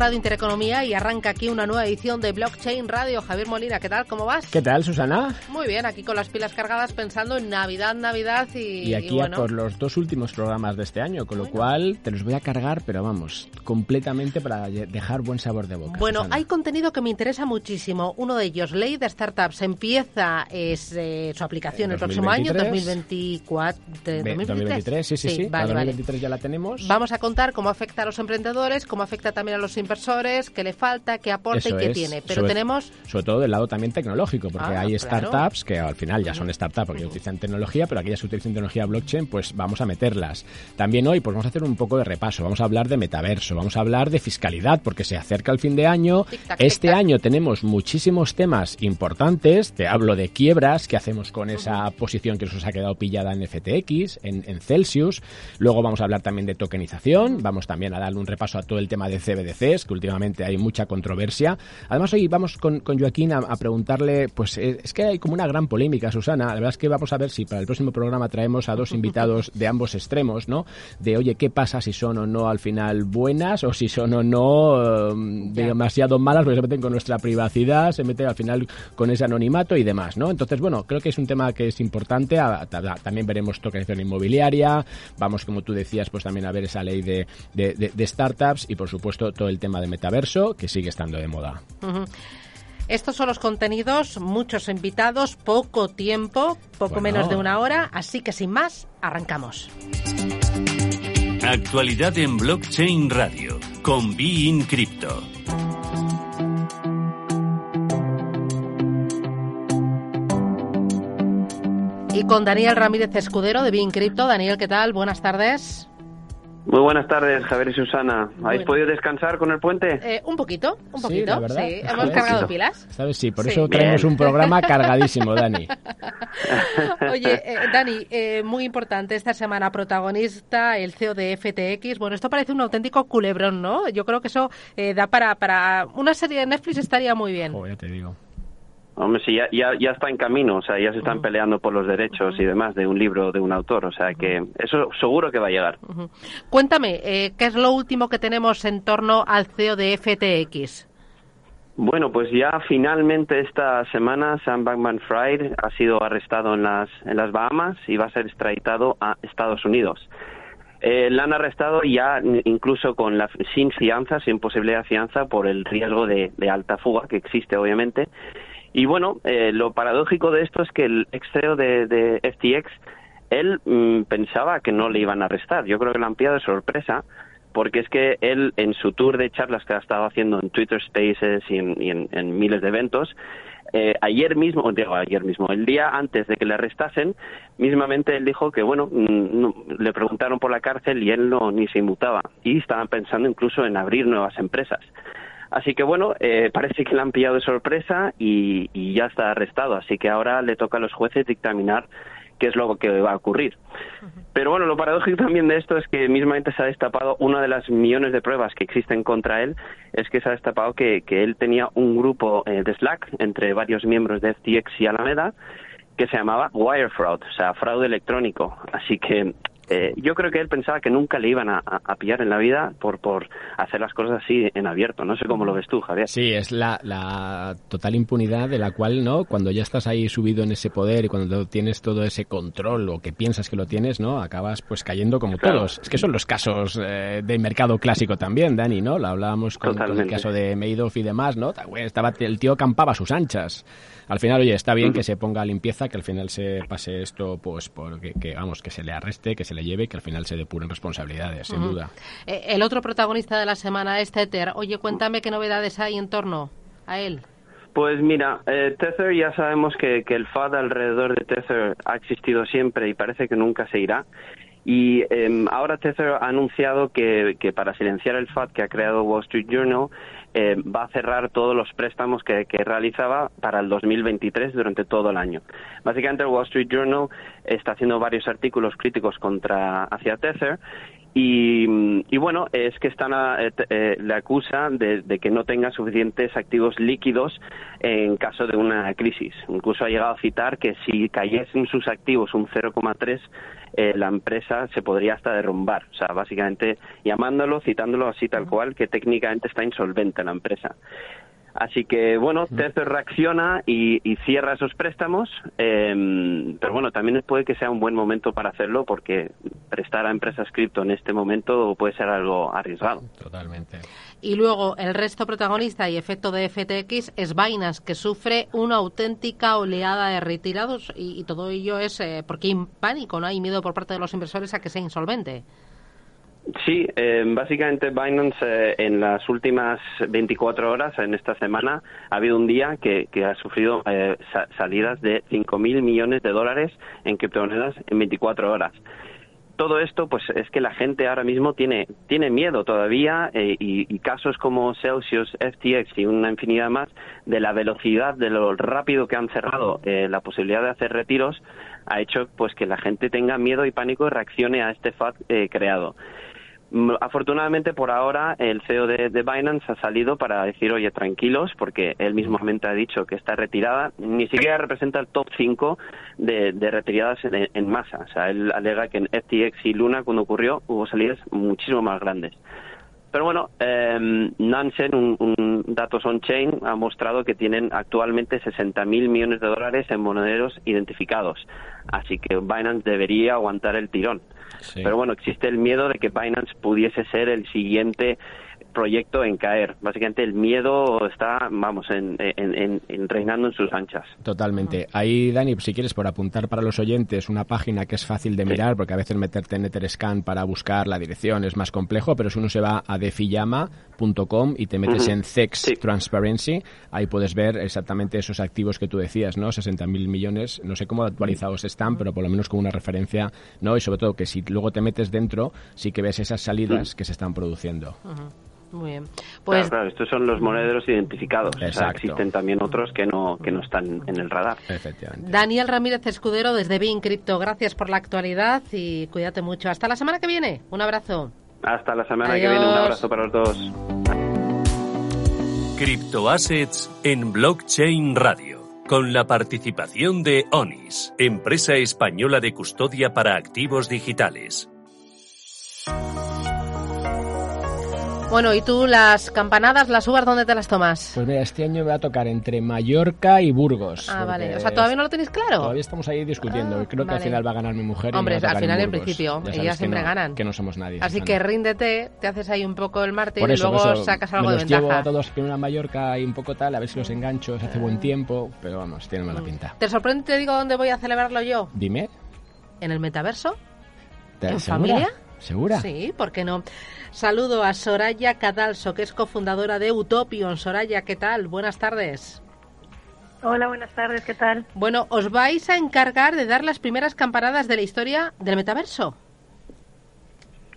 Radio Intereconomía y arranca aquí una nueva edición de Blockchain Radio. Javier Molina, ¿qué tal? ¿Cómo vas? ¿Qué tal, Susana? Muy bien, aquí con las pilas cargadas pensando en Navidad, Navidad y... Y aquí por los dos últimos programas de este año, con lo cual te los voy a cargar, pero vamos, completamente para dejar buen sabor de boca. Bueno, hay contenido que me interesa muchísimo. Uno de ellos, Ley de Startups, empieza es, eh, su aplicación el, próximo año, 2024. 2023, sí, sí, sí. Vale, 2023 ya la tenemos. Vamos a contar cómo afecta a los emprendedores, cómo afecta también a los inversores, qué le falta, qué aporta y qué tiene. Pero tenemos... Sobre todo del lado también tecnológico, porque ah, hay startups que al final ya son startups porque utilizan tecnología, pero aquellas que utilizan tecnología blockchain, pues vamos a meterlas. También hoy pues vamos a hacer un poco de repaso, vamos a hablar de metaverso, vamos a hablar de fiscalidad, porque se acerca el fin de año. este año tenemos muchísimos temas importantes, te hablo de quiebras, qué hacemos con esa posición que nos ha quedado pillada en FTX, en, en Celsius. Luego vamos a hablar también de tokenización, vamos también a darle un repaso a todo el tema de CB Que últimamente hay mucha controversia. Además, hoy vamos con, Joaquín a, preguntarle, pues eh, es que hay como una gran polémica, Susana. La verdad es que vamos a ver si para el próximo programa traemos a dos invitados de ambos extremos, ¿no? De, oye, ¿qué pasa si son o no al final buenas o si son o no um, demasiado malas porque se meten con nuestra privacidad, se meten al final con ese anonimato y demás, ¿no? Entonces, bueno, creo que es un tema que es importante. también veremos tokenización inmobiliaria, vamos, como tú decías, pues también a ver esa ley de, de startups y, por supuesto, todo el tema de metaverso que sigue estando de moda. Estos son los contenidos, muchos invitados, poco tiempo, poco menos de una hora, así que sin más, arrancamos. Actualidad en Blockchain Radio con Be Crypto. Y con Daniel Ramírez Escudero de Bein Crypto. Daniel, ¿qué tal? Buenas tardes. Muy buenas tardes, Javier y Susana. ¿Habéis podido descansar con el puente? Eh, un poquito, un poquito. Sí, hemos cargado pilas. ¿Sabes? Sí, por eso tenemos un programa cargadísimo, Dani. Oye, eh, Dani, eh, muy importante esta semana, protagonista el CEO de FTX. Bueno, esto parece un auténtico culebrón, ¿no? Yo creo que eso da para, para una serie de Netflix estaría muy bien. ya te digo. Hombre, sí, ya, ya, está en camino, o sea, ya se están peleando por los derechos y demás de un libro de un autor, o sea que eso seguro que va a llegar. Cuéntame, eh, ¿qué es lo último que tenemos en torno al CEO de FTX? Bueno, pues ya finalmente esta semana Sam Bankman-Fried ha sido arrestado en las, en las Bahamas y va a ser extraditado a Estados Unidos. Eh, la han arrestado ya incluso con la, sin fianza, sin posibilidad de fianza, por el riesgo de, de alta fuga que existe, obviamente. Y bueno, eh, lo paradójico de esto es que el ex CEO de, FTX, él mm, pensaba que no le iban a arrestar. Yo creo que lo han pillado de sorpresa, porque es que él, en su tour de charlas que ha estado haciendo en Twitter Spaces y en, miles de eventos, eh, ayer mismo, digo ayer mismo, el día antes de que le arrestasen, mismamente él dijo que, bueno, mm, le preguntaron por la cárcel y él no ni se inmutaba. Y estaban pensando incluso en abrir nuevas empresas. Así que bueno, eh, parece que le han pillado de sorpresa y, ya está arrestado. Así que ahora le toca a los jueces dictaminar qué es lo que va a ocurrir. Pero bueno, lo paradójico también de esto es que mismamente se ha destapado una de las millones de pruebas que existen contra él, es que se ha destapado que, él tenía un grupo eh, de Slack entre varios miembros de FTX y Alameda que se llamaba Wire Fraud, o sea, fraude electrónico. Así que eh, yo creo que él pensaba que nunca le iban a, pillar en la vida por, por hacer las cosas así en abierto. No sé cómo lo ves tú, Javier. Sí, es la, la total impunidad de la cual, ¿no? Cuando ya estás ahí subido en ese poder y cuando tienes todo ese control o que piensas que lo tienes, ¿no? Acabas pues cayendo como todos. Es que son los casos eh, del mercado clásico también, Dani, ¿no? Lo hablábamos con, el caso de Madoff y demás, ¿no? Estaba, el tío campaba sus anchas al final, oye, está bien que se ponga a limpieza, que al final se pase esto, pues, porque, que, vamos, que se le arreste, que se le lleve, que al final se depuren responsabilidades, sin duda. Eh, el otro protagonista de la semana es Tether. Oye, cuéntame qué novedades hay en torno a él. Pues mira, eh, Tether ya sabemos que, que el FAD alrededor de Tether ha existido siempre y parece que nunca se irá. Y em, ahora Tether ha anunciado que, para silenciar el FAT que ha creado Wall Street Journal, eh, va a cerrar todos los préstamos que, que, realizaba para el 2023 durante todo el año. Básicamente el Wall Street Journal está haciendo varios artículos críticos contra hacia Tether y, bueno, es que están eh, eh, le acusa de, que no tenga suficientes activos líquidos en caso de una crisis. Incluso ha llegado a citar que si cayesen sus activos un 0,3, eh, la empresa se podría hasta derrumbar. O sea, básicamente llamándolo, citándolo así tal cual, que técnicamente está insolvente la empresa. Así que, bueno, Tether reacciona y, cierra esos préstamos, em, pero bueno, también puede que sea un buen momento para hacerlo porque prestar a empresas cripto en este momento puede ser algo arriesgado. Totalmente. Y luego, el resto protagonista y efecto de FTX es Binance, que sufre una auténtica oleada de retirados y, todo ello es eh, porque hay pánico, ¿no? Hay miedo por parte de los inversores a que sea insolvente. Sí, eh, básicamente Binance eh, en las últimas 24 horas, en esta semana, ha habido un día que, ha sufrido eh, salidas de 5.000 millones de dólares en criptomonedas en 24 horas. Todo esto, pues es que la gente ahora mismo tiene, tiene miedo todavía y, casos como Celsius, FTX y una infinidad más de la velocidad, de lo rápido que han cerrado la posibilidad de hacer retiros, ha hecho pues que la gente tenga miedo y pánico y reaccione a este FAT creado. Mm, afortunadamente, por ahora, el CEO de, Binance ha salido para decir, oye, tranquilos, porque él mismamente ha dicho que está retirada. Ni siquiera representa el top 5 de, retiradas en, masa. O sea, él alega que en FTX y Luna, cuando ocurrió, hubo salidas muchísimo más grandes. Pero bueno, eh, Nansen, un, un, Datos On-Chain, ha mostrado que tienen actualmente 60.000 millones de dólares en monederos identificados. Así que Binance debería aguantar el tirón. Pero bueno, existe el miedo de que Binance pudiese ser el siguiente proyecto en caer. Básicamente el miedo está, vamos, en, reinando en sus anchas. Totalmente. Ahí, Dani, si quieres, por apuntar para los oyentes una página que es fácil de mirar, porque a veces meterte en Etherscan para buscar la dirección es más complejo, pero si uno se va a defiyama.com y te metes en CEX Transparency, ahí puedes ver exactamente esos activos que tú decías, ¿no? 60.000 millones, no sé cómo actualizados están, pero por lo menos con una referencia, ¿no? Y sobre todo que si luego te metes dentro, sí que ves esas salidas que se están produciendo. Muy bien. Pues... Claro, estos son los monederos identificados. existen también otros que no, que no están en el radar. Efectivamente. Daniel Ramírez Escudero desde Bin Crypto, gracias por la actualidad y cuídate mucho. Hasta la semana que viene. Un abrazo. Hasta la semana que viene. Un abrazo para los dos. Criptoassets en Blockchain Radio. Con la participación de ONIS, empresa española de custodia para activos digitales. Bueno, ¿y tú las campanadas, las uvas, dónde te las tomas? Pues mira, este año me va a tocar entre Mallorca y Burgos. Ah, vale. O sea, ¿todavía no lo tenéis claro? Todavía estamos ahí discutiendo. Ah, Creo que al final va a ganar mi mujer. Hombre, y al final en principio. ellas siempre ganan. Que no somos nadie. Así que ríndete, te haces ahí un poco el martes y luego sacas algo me los de ventaja. llevo a todos primero a Mallorca y un poco tal, a ver si los engancho, hace buen tiempo. Pero vamos, tiene mala mm. pinta. ¿Te sorprende te digo dónde voy a celebrarlo yo? Dime. ¿En el metaverso? ¿En familia? ¿Segura? Sí, ¿por qué no? Saludo a Soraya Cadalso, que es cofundadora de Utopion. Soraya, ¿qué tal? Buenas tardes. Hola, buenas tardes, ¿qué tal? Bueno, os vais a encargar de dar las primeras campanadas de la historia del metaverso.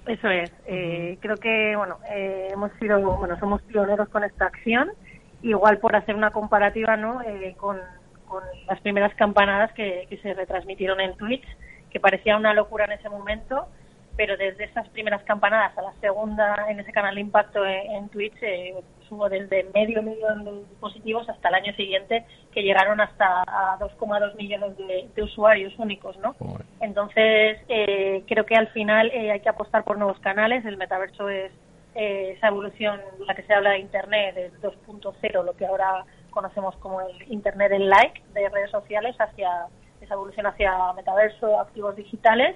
Eso es. Eh, creo que, bueno, eh, hemos sido, bueno, somos pioneros con esta acción. Igual por hacer una comparativa, ¿no? Eh, con, las primeras campanadas que, que se retransmitieron en Twitch, que parecía una locura en ese momento pero desde esas primeras campanadas a la segunda en ese canal de impacto en, Twitch eh, hubo desde medio millón de dispositivos hasta el año siguiente que llegaron hasta a 2,2 millones de, usuarios únicos, ¿no? Entonces eh, creo que al final eh, hay que apostar por nuevos canales. El metaverso es eh, esa evolución, la que se habla de Internet, de 2.0, lo que ahora conocemos como el Internet en like de redes sociales, hacia esa evolución hacia metaverso, activos digitales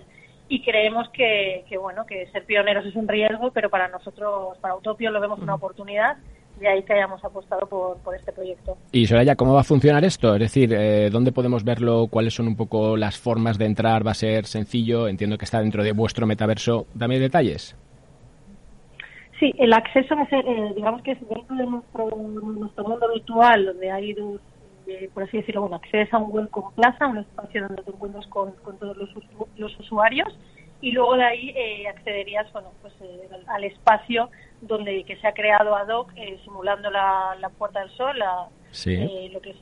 y creemos que, bueno que ser pioneros es un riesgo pero para nosotros para Utopio lo vemos una oportunidad de ahí que hayamos apostado por, por este proyecto. Y Soraya, ¿cómo va a funcionar esto? Es decir, eh, ¿dónde podemos verlo? ¿Cuáles son un poco las formas de entrar? ¿Va a ser sencillo? Entiendo que está dentro de vuestro metaverso. Dame detalles. Sí, el acceso va a ser, eh, digamos que es dentro de nuestro, nuestro mundo virtual, donde hay dos por así decirlo, bueno, accedes a un welcome plaza, un espacio donde te encuentras con, todos los, usuarios y luego de ahí eh, accederías bueno, pues, eh, al espacio donde que se ha creado ad hoc eh, simulando la, Puerta del Sol, la, lo que es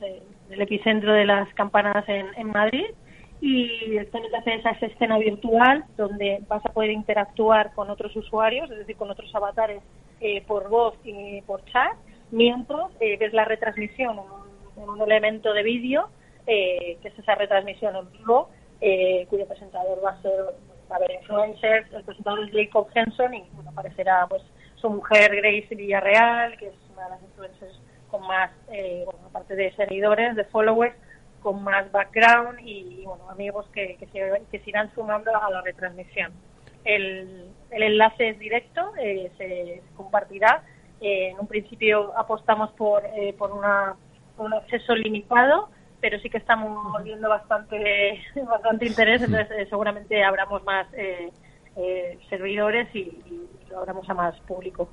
el epicentro de las campanadas en, Madrid. Y directamente hacer esa escena virtual donde vas a poder interactuar con otros usuarios, es decir, con otros avatares por voz y por chat, mientras ves la retransmisión en un, elemento de vídeo, que es esa retransmisión en vivo, cuyo presentador va a ser va a haber influencers, el presentador es Jacob Henson y bueno, aparecerá pues su mujer Grace Villarreal, que es una de las influencers con más, eh, bueno, aparte de seguidores, de followers, con más background y, bueno, amigos que, que, se, que se irán sumando a la retransmisión. El, el enlace es directo, eh, se, compartirá. Eh, en un principio apostamos por, por, una, un acceso limitado pero sí que estamos viendo bastante, bastante interés, entonces eh, seguramente abramos más eh, eh, servidores y, lo abramos a más público.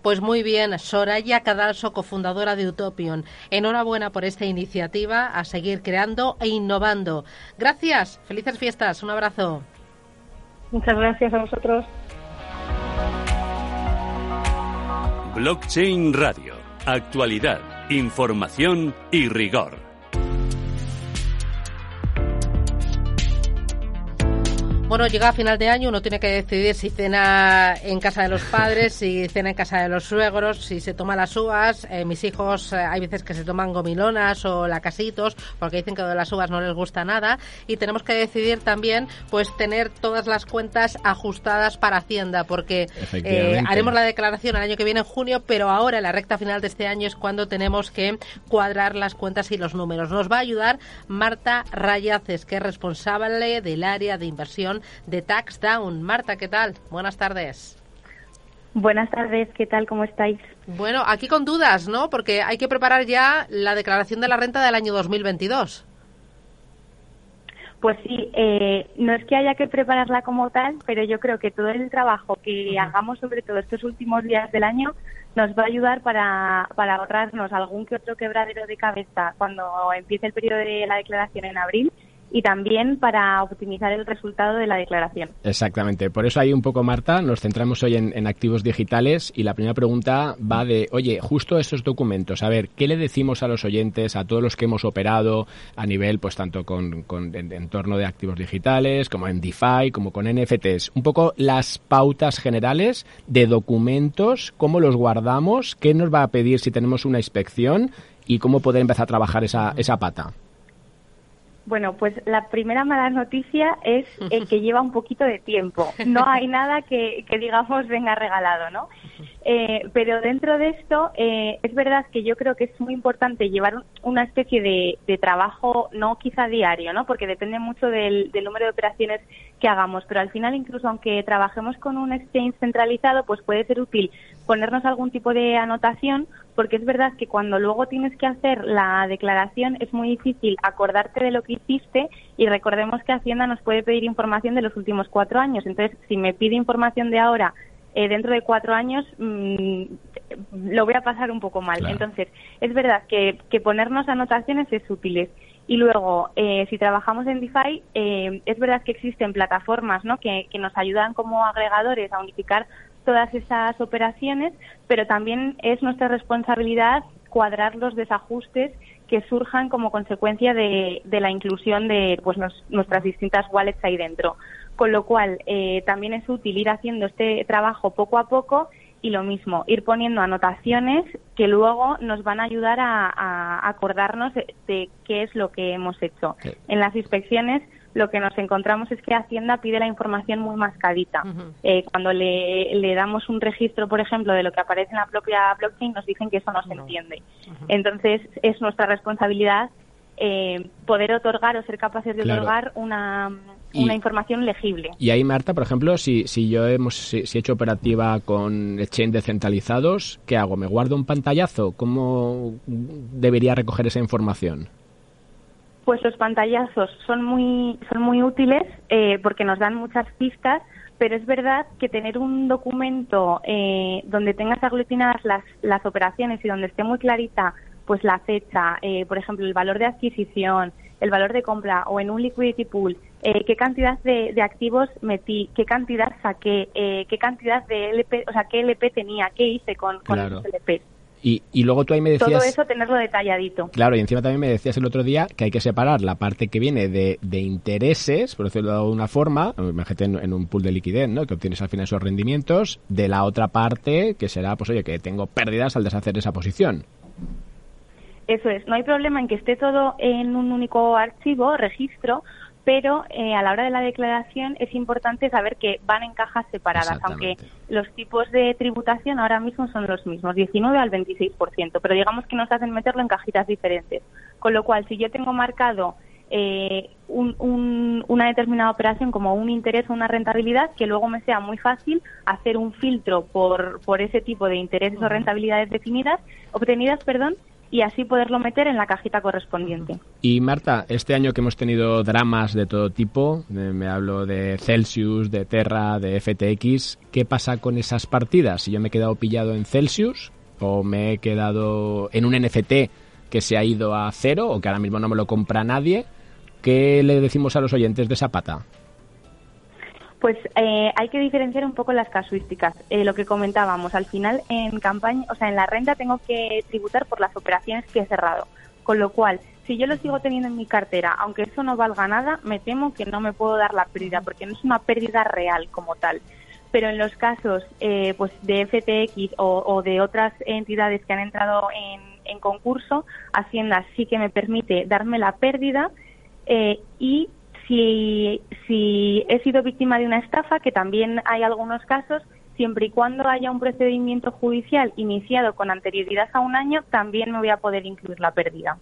Pues muy bien, Soraya Cadalso, cofundadora de Utopion. Enhorabuena por esta iniciativa, a seguir creando e innovando. Gracias, felices fiestas, un abrazo. Muchas gracias a vosotros. Blockchain Radio, actualidad, información y rigor. Bueno, llega a final de año, uno tiene que decidir si cena en casa de los padres, si cena en casa de los suegros, si se toma las uvas. Eh, mis hijos eh, hay veces que se toman gomilonas o lacasitos porque dicen que de las uvas no les gusta nada. Y tenemos que decidir también, pues, tener todas las cuentas ajustadas para Hacienda porque eh, haremos la declaración el año que viene en junio, pero ahora en la recta final de este año es cuando tenemos que cuadrar las cuentas y los números. Nos va a ayudar Marta Rayaces, que es responsable del área de inversión de Tax Down. Marta, ¿qué tal? Buenas tardes. Buenas tardes, ¿qué tal? ¿Cómo estáis? Bueno, aquí con dudas, ¿no? Porque hay que preparar ya la declaración de la renta del año 2022. Pues sí, eh, no es que haya que prepararla como tal, pero yo creo que todo el trabajo que hagamos, sobre todo estos últimos días del año, nos va a ayudar para, para ahorrarnos algún que otro quebradero de cabeza cuando empiece el periodo de la declaración en abril y también para optimizar el resultado de la declaración. Exactamente. Por eso ahí un poco, Marta, nos centramos hoy en, activos digitales y la primera pregunta va de, oye, justo esos documentos, a ver, ¿qué le decimos a los oyentes, a todos los que hemos operado a nivel, pues tanto con, en, entorno de activos digitales, como en DeFi, como con NFTs? Un poco las pautas generales de documentos, cómo los guardamos, qué nos va a pedir si tenemos una inspección y cómo poder empezar a trabajar esa, esa pata. Bueno, pues la primera mala noticia es que lleva un poquito de tiempo. No hay nada que, digamos venga regalado, ¿no? Eh, pero dentro de esto eh, es verdad que yo creo que es muy importante llevar una especie de, trabajo, no quizá diario, ¿no? Porque depende mucho del, del, número de operaciones que hagamos. Pero al final, incluso aunque trabajemos con un exchange centralizado, pues puede ser útil ponernos algún tipo de anotación porque es verdad que cuando luego tienes que hacer la declaración es muy difícil acordarte de lo que hiciste y recordemos que Hacienda nos puede pedir información de los últimos cuatro años. Entonces, si me pide información de ahora, eh, dentro de cuatro años, mm, lo voy a pasar un poco mal. Entonces, es verdad que, ponernos anotaciones es útil. Y luego, eh, si trabajamos en DeFi, eh, es verdad que existen plataformas ¿no? que, que nos ayudan como agregadores a unificar todas esas operaciones, pero también es nuestra responsabilidad cuadrar los desajustes que surjan como consecuencia de, la inclusión de pues, nuestras distintas wallets ahí dentro. Con lo cual, eh, también es útil ir haciendo este trabajo poco a poco y lo mismo, ir poniendo anotaciones que luego nos van a ayudar a, acordarnos de, qué es lo que hemos hecho. En las inspecciones lo que nos encontramos es que Hacienda pide la información muy mascadita. Eh, cuando le, damos un registro, por ejemplo, de lo que aparece en la propia blockchain, nos dicen que eso no se entiende. Entonces, es nuestra responsabilidad eh, poder otorgar o ser capaces de otorgar una, una información legible. Y ahí, Marta, por ejemplo, si, si yo hemos si, he hecho operativa con exchange descentralizados, ¿qué hago? ¿Me guardo un pantallazo? ¿Cómo debería recoger esa información? Pues los pantallazos son muy, son muy útiles eh, porque nos dan muchas pistas, pero es verdad que tener un documento eh, donde tengas aglutinadas las, las operaciones y donde esté muy clarita pues la fecha, eh, por ejemplo, el valor de adquisición, el valor de compra o en un liquidity pool, eh, qué cantidad de, activos metí, qué cantidad saqué, eh, qué cantidad de LP, o sea, qué LP tenía, qué hice con, con esos LP. Y, y, luego tú ahí me decías... Todo eso tenerlo detalladito. Claro, y encima también me decías el otro día que hay que separar la parte que viene de, de intereses, por decirlo de alguna forma, imagínate en, en, un pool de liquidez, ¿no? Que obtienes al final esos rendimientos, de la otra parte que será, pues oye, que tengo pérdidas al deshacer esa posición. Eso es, no hay problema en que esté todo en un único archivo, registro, pero eh, a la hora de la declaración es importante saber que van en cajas separadas, aunque los tipos de tributación ahora mismo son los mismos, 19 al 26%, pero digamos que nos hacen meterlo en cajitas diferentes. Con lo cual, si yo tengo marcado eh, una determinada operación como un interés o una rentabilidad, que luego me sea muy fácil hacer un filtro por, por ese tipo de intereses o rentabilidades definidas, obtenidas, perdón, y así poderlo meter en la cajita correspondiente. Y Marta, este año que hemos tenido dramas de todo tipo, me hablo de Celsius, de Terra, de FTX, ¿qué pasa con esas partidas? Si yo me he quedado pillado en Celsius o me he quedado en un NFT que se ha ido a cero o que ahora mismo no me lo compra nadie, ¿qué le decimos a los oyentes de esa pata? Pues eh, hay que diferenciar un poco las casuísticas. Eh, lo que comentábamos, al final en campaña, o sea, en la renta tengo que tributar por las operaciones que he cerrado. Con lo cual, si yo lo sigo teniendo en mi cartera, aunque eso no valga nada, me temo que no me puedo dar la pérdida, porque no es una pérdida real como tal. Pero en los casos eh, pues de FTX o, de otras entidades que han entrado en, en concurso, Hacienda sí que me permite darme la pérdida y si, si he sido víctima de una estafa, que también hay algunos casos, siempre y cuando haya un procedimiento judicial iniciado con anterioridad a un año, también me voy a poder incluir la pérdida.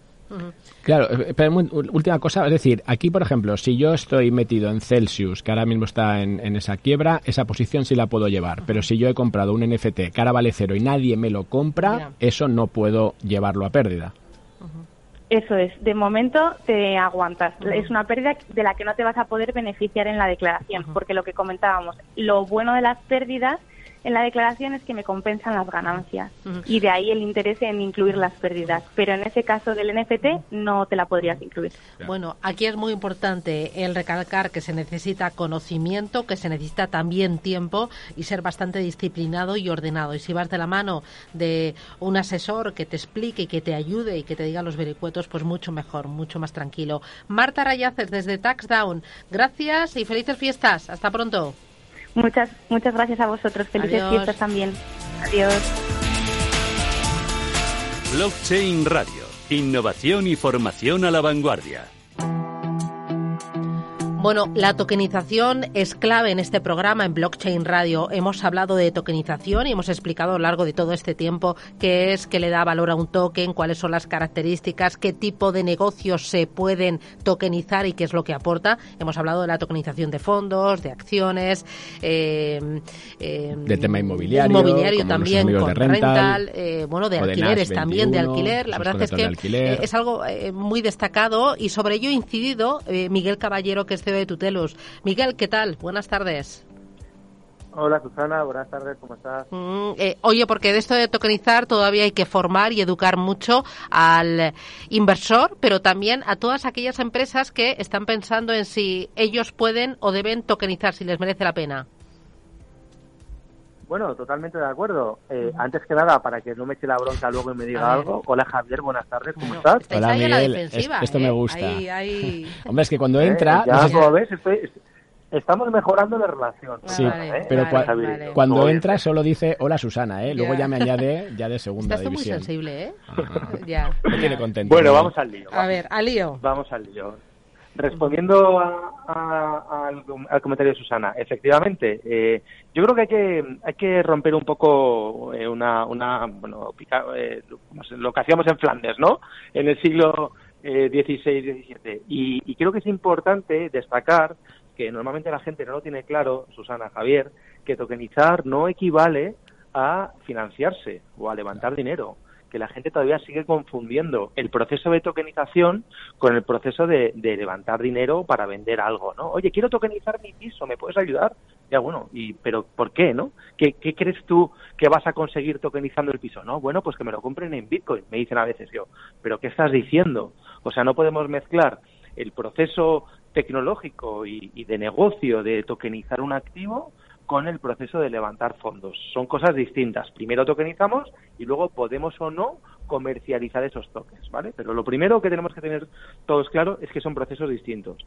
Claro, eh, pero última cosa, es decir, aquí por ejemplo, si yo estoy metido en Celsius, que ahora mismo está en, esa quiebra, esa posición sí la puedo llevar, pero si yo he comprado un NFT que ahora vale cero y nadie me lo compra, eso no puedo llevarlo a pérdida. Eso es, de momento te aguantas. Es una pérdida de la que no te vas a poder beneficiar en la declaración, porque lo que comentábamos, lo bueno de las pérdidas en la declaración es que me compensan las ganancias y de ahí el interés en incluir las pérdidas. Pero en ese caso del NFT no te la podrías incluir. Bueno, aquí es muy importante el recalcar que se necesita conocimiento, que se necesita también tiempo y ser bastante disciplinado y ordenado. Y si vas de la mano de un asesor que te explique y que te ayude y que te diga los vericuetos, pues mucho mejor, mucho más tranquilo. Marta Rayaces desde Taxdown, gracias y felices fiestas. Hasta pronto. Muchas, muchas gracias a vosotros. Felices fiestas también. Adiós. Blockchain Radio. Innovación y formación a la vanguardia. Bueno, la tokenización es clave en este programa en Blockchain Radio. Hemos hablado de tokenización y hemos explicado a lo largo de todo este tiempo qué es, qué le da valor a un token, cuáles son las características, qué tipo de negocios se pueden tokenizar y qué es lo que aporta. Hemos hablado de la tokenización de fondos, de acciones, eh, eh, de tema inmobiliario, inmobiliario también, con rental, eh, bueno, de alquileres también, de alquiler. La verdad es que eh, es algo muy destacado y sobre ello ha incidido Miguel Caballero, que es de Tutelus. Miguel, ¿qué tal? Buenas tardes. Hola Susana, buenas tardes, ¿cómo estás? Mm, eh, oye, porque de esto de tokenizar todavía hay que formar y educar mucho al inversor, pero también a todas aquellas empresas que están pensando en si ellos pueden o deben tokenizar, si les merece la pena. Bueno, totalmente de acuerdo. Eh, antes que nada, para que no me eche la bronca luego y me diga algo. Hola Javier, buenas tardes, ¿cómo estás? Hola Miguel, esto me ¿eh? gusta. Hombre, es que cuando eh, entra... ya, como ves, estamos mejorando la relación. Sí, pero cuando entra solo dice hola Susana, ¿eh? Luego ya me añade ya de segunda Estás división. muy sensible, ¿eh? ya. Me tiene contento. Bueno, vamos al lío. A ver, al lío. Vamos al lío. Respondiendo al, comentario de Susana, efectivamente, eh, yo creo que hay que hay que romper un poco eh, una, una bueno, eh, lo que hacíamos en Flandes, ¿no? En el siglo XVI, XVII. Y, y creo que es importante destacar que normalmente la gente no lo tiene claro, Susana, Javier, que tokenizar no equivale a financiarse o a levantar dinero que la gente todavía sigue confundiendo el proceso de tokenización con el proceso de, levantar dinero para vender algo, ¿no? Oye, quiero tokenizar mi piso, ¿me puedes ayudar? Ya, bueno, y, pero ¿por qué, no? ¿Qué, crees tú que vas a conseguir tokenizando el piso? No, bueno, pues que me lo compren en Bitcoin, me dicen a veces yo. ¿Pero qué estás diciendo? O sea, no podemos mezclar el proceso tecnológico y, y de negocio de tokenizar un activo con el proceso de levantar fondos. Son cosas distintas. Primero tokenizamos y luego podemos o no comercializar esos tokens, ¿vale? Pero lo primero que tenemos que tener todos claro es que son procesos distintos.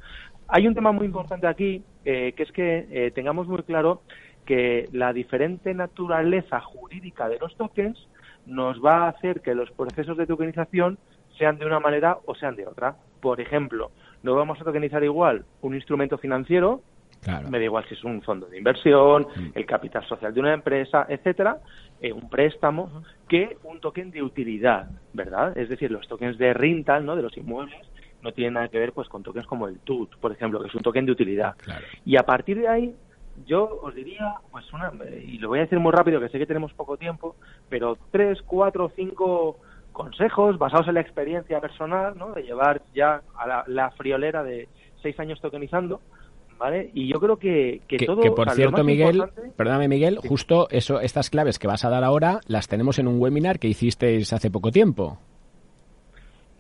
Hay un tema muy importante aquí, eh, que es que eh, tengamos muy claro que la diferente naturaleza jurídica de los tokens nos va a hacer que los procesos de tokenización sean de una manera o sean de otra. Por ejemplo, no vamos a tokenizar igual un instrumento financiero me da igual si es un fondo de inversión, mm. el capital social de una empresa, etcétera, eh, un préstamo, que un token de utilidad, ¿verdad? Es decir, los tokens de rental, ¿no? De los inmuebles, no tienen nada que ver pues con tokens como el TUT, por ejemplo, que es un token de utilidad. Y a partir de ahí, yo os diría, pues una, y lo voy a decir muy rápido, que sé que tenemos poco tiempo, pero tres, cuatro, cinco consejos basados en la experiencia personal, ¿no? De llevar ya a la, la friolera de seis años tokenizando, ¿vale? Y yo creo que, que, todo... Que por cierto, Miguel, perdóname Miguel, justo eso, estas claves que vas a dar ahora las tenemos en un webinar que hicisteis hace poco tiempo.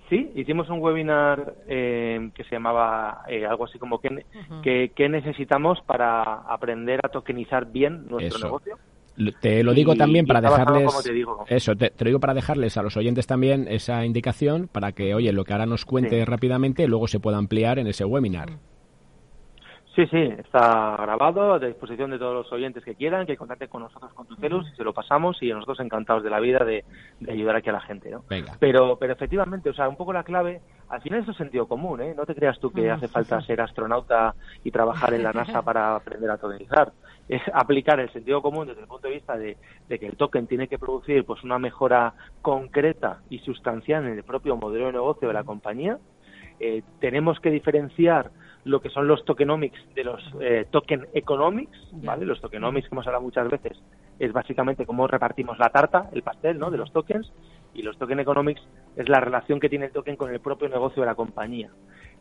Sí, hicimos un webinar eh, que se llamaba eh, algo así como ¿qué, que, necesitamos para aprender a tokenizar bien nuestro negocio. Te lo digo también para dejarles eso, te, lo digo para dejarles a los oyentes también esa indicación para que, oye, lo que ahora nos cuente rápidamente luego se pueda ampliar en ese webinar. Sí, sí, está grabado a disposición de todos los oyentes que quieran, que contacten con nosotros con Tutelus y se lo pasamos y nosotros encantados de la vida de, ayudar aquí a la gente, ¿no? Pero, pero efectivamente, o sea, un poco la clave, al final es el sentido común, ¿eh? No te creas tú que hace falta ser astronauta y trabajar en la NASA para aprender a tokenizar. Es aplicar el sentido común desde el punto de vista de, que el token tiene que producir pues una mejora concreta y sustancial en el propio modelo de negocio de la compañía. Eh, tenemos que diferenciar lo que son los tokenomics de los eh, token economics, ¿vale? Los tokenomics que hemos hablado muchas veces es básicamente cómo repartimos la tarta, el pastel, ¿no? De los tokens y los token economics es la relación que tiene el token con el propio negocio de la compañía.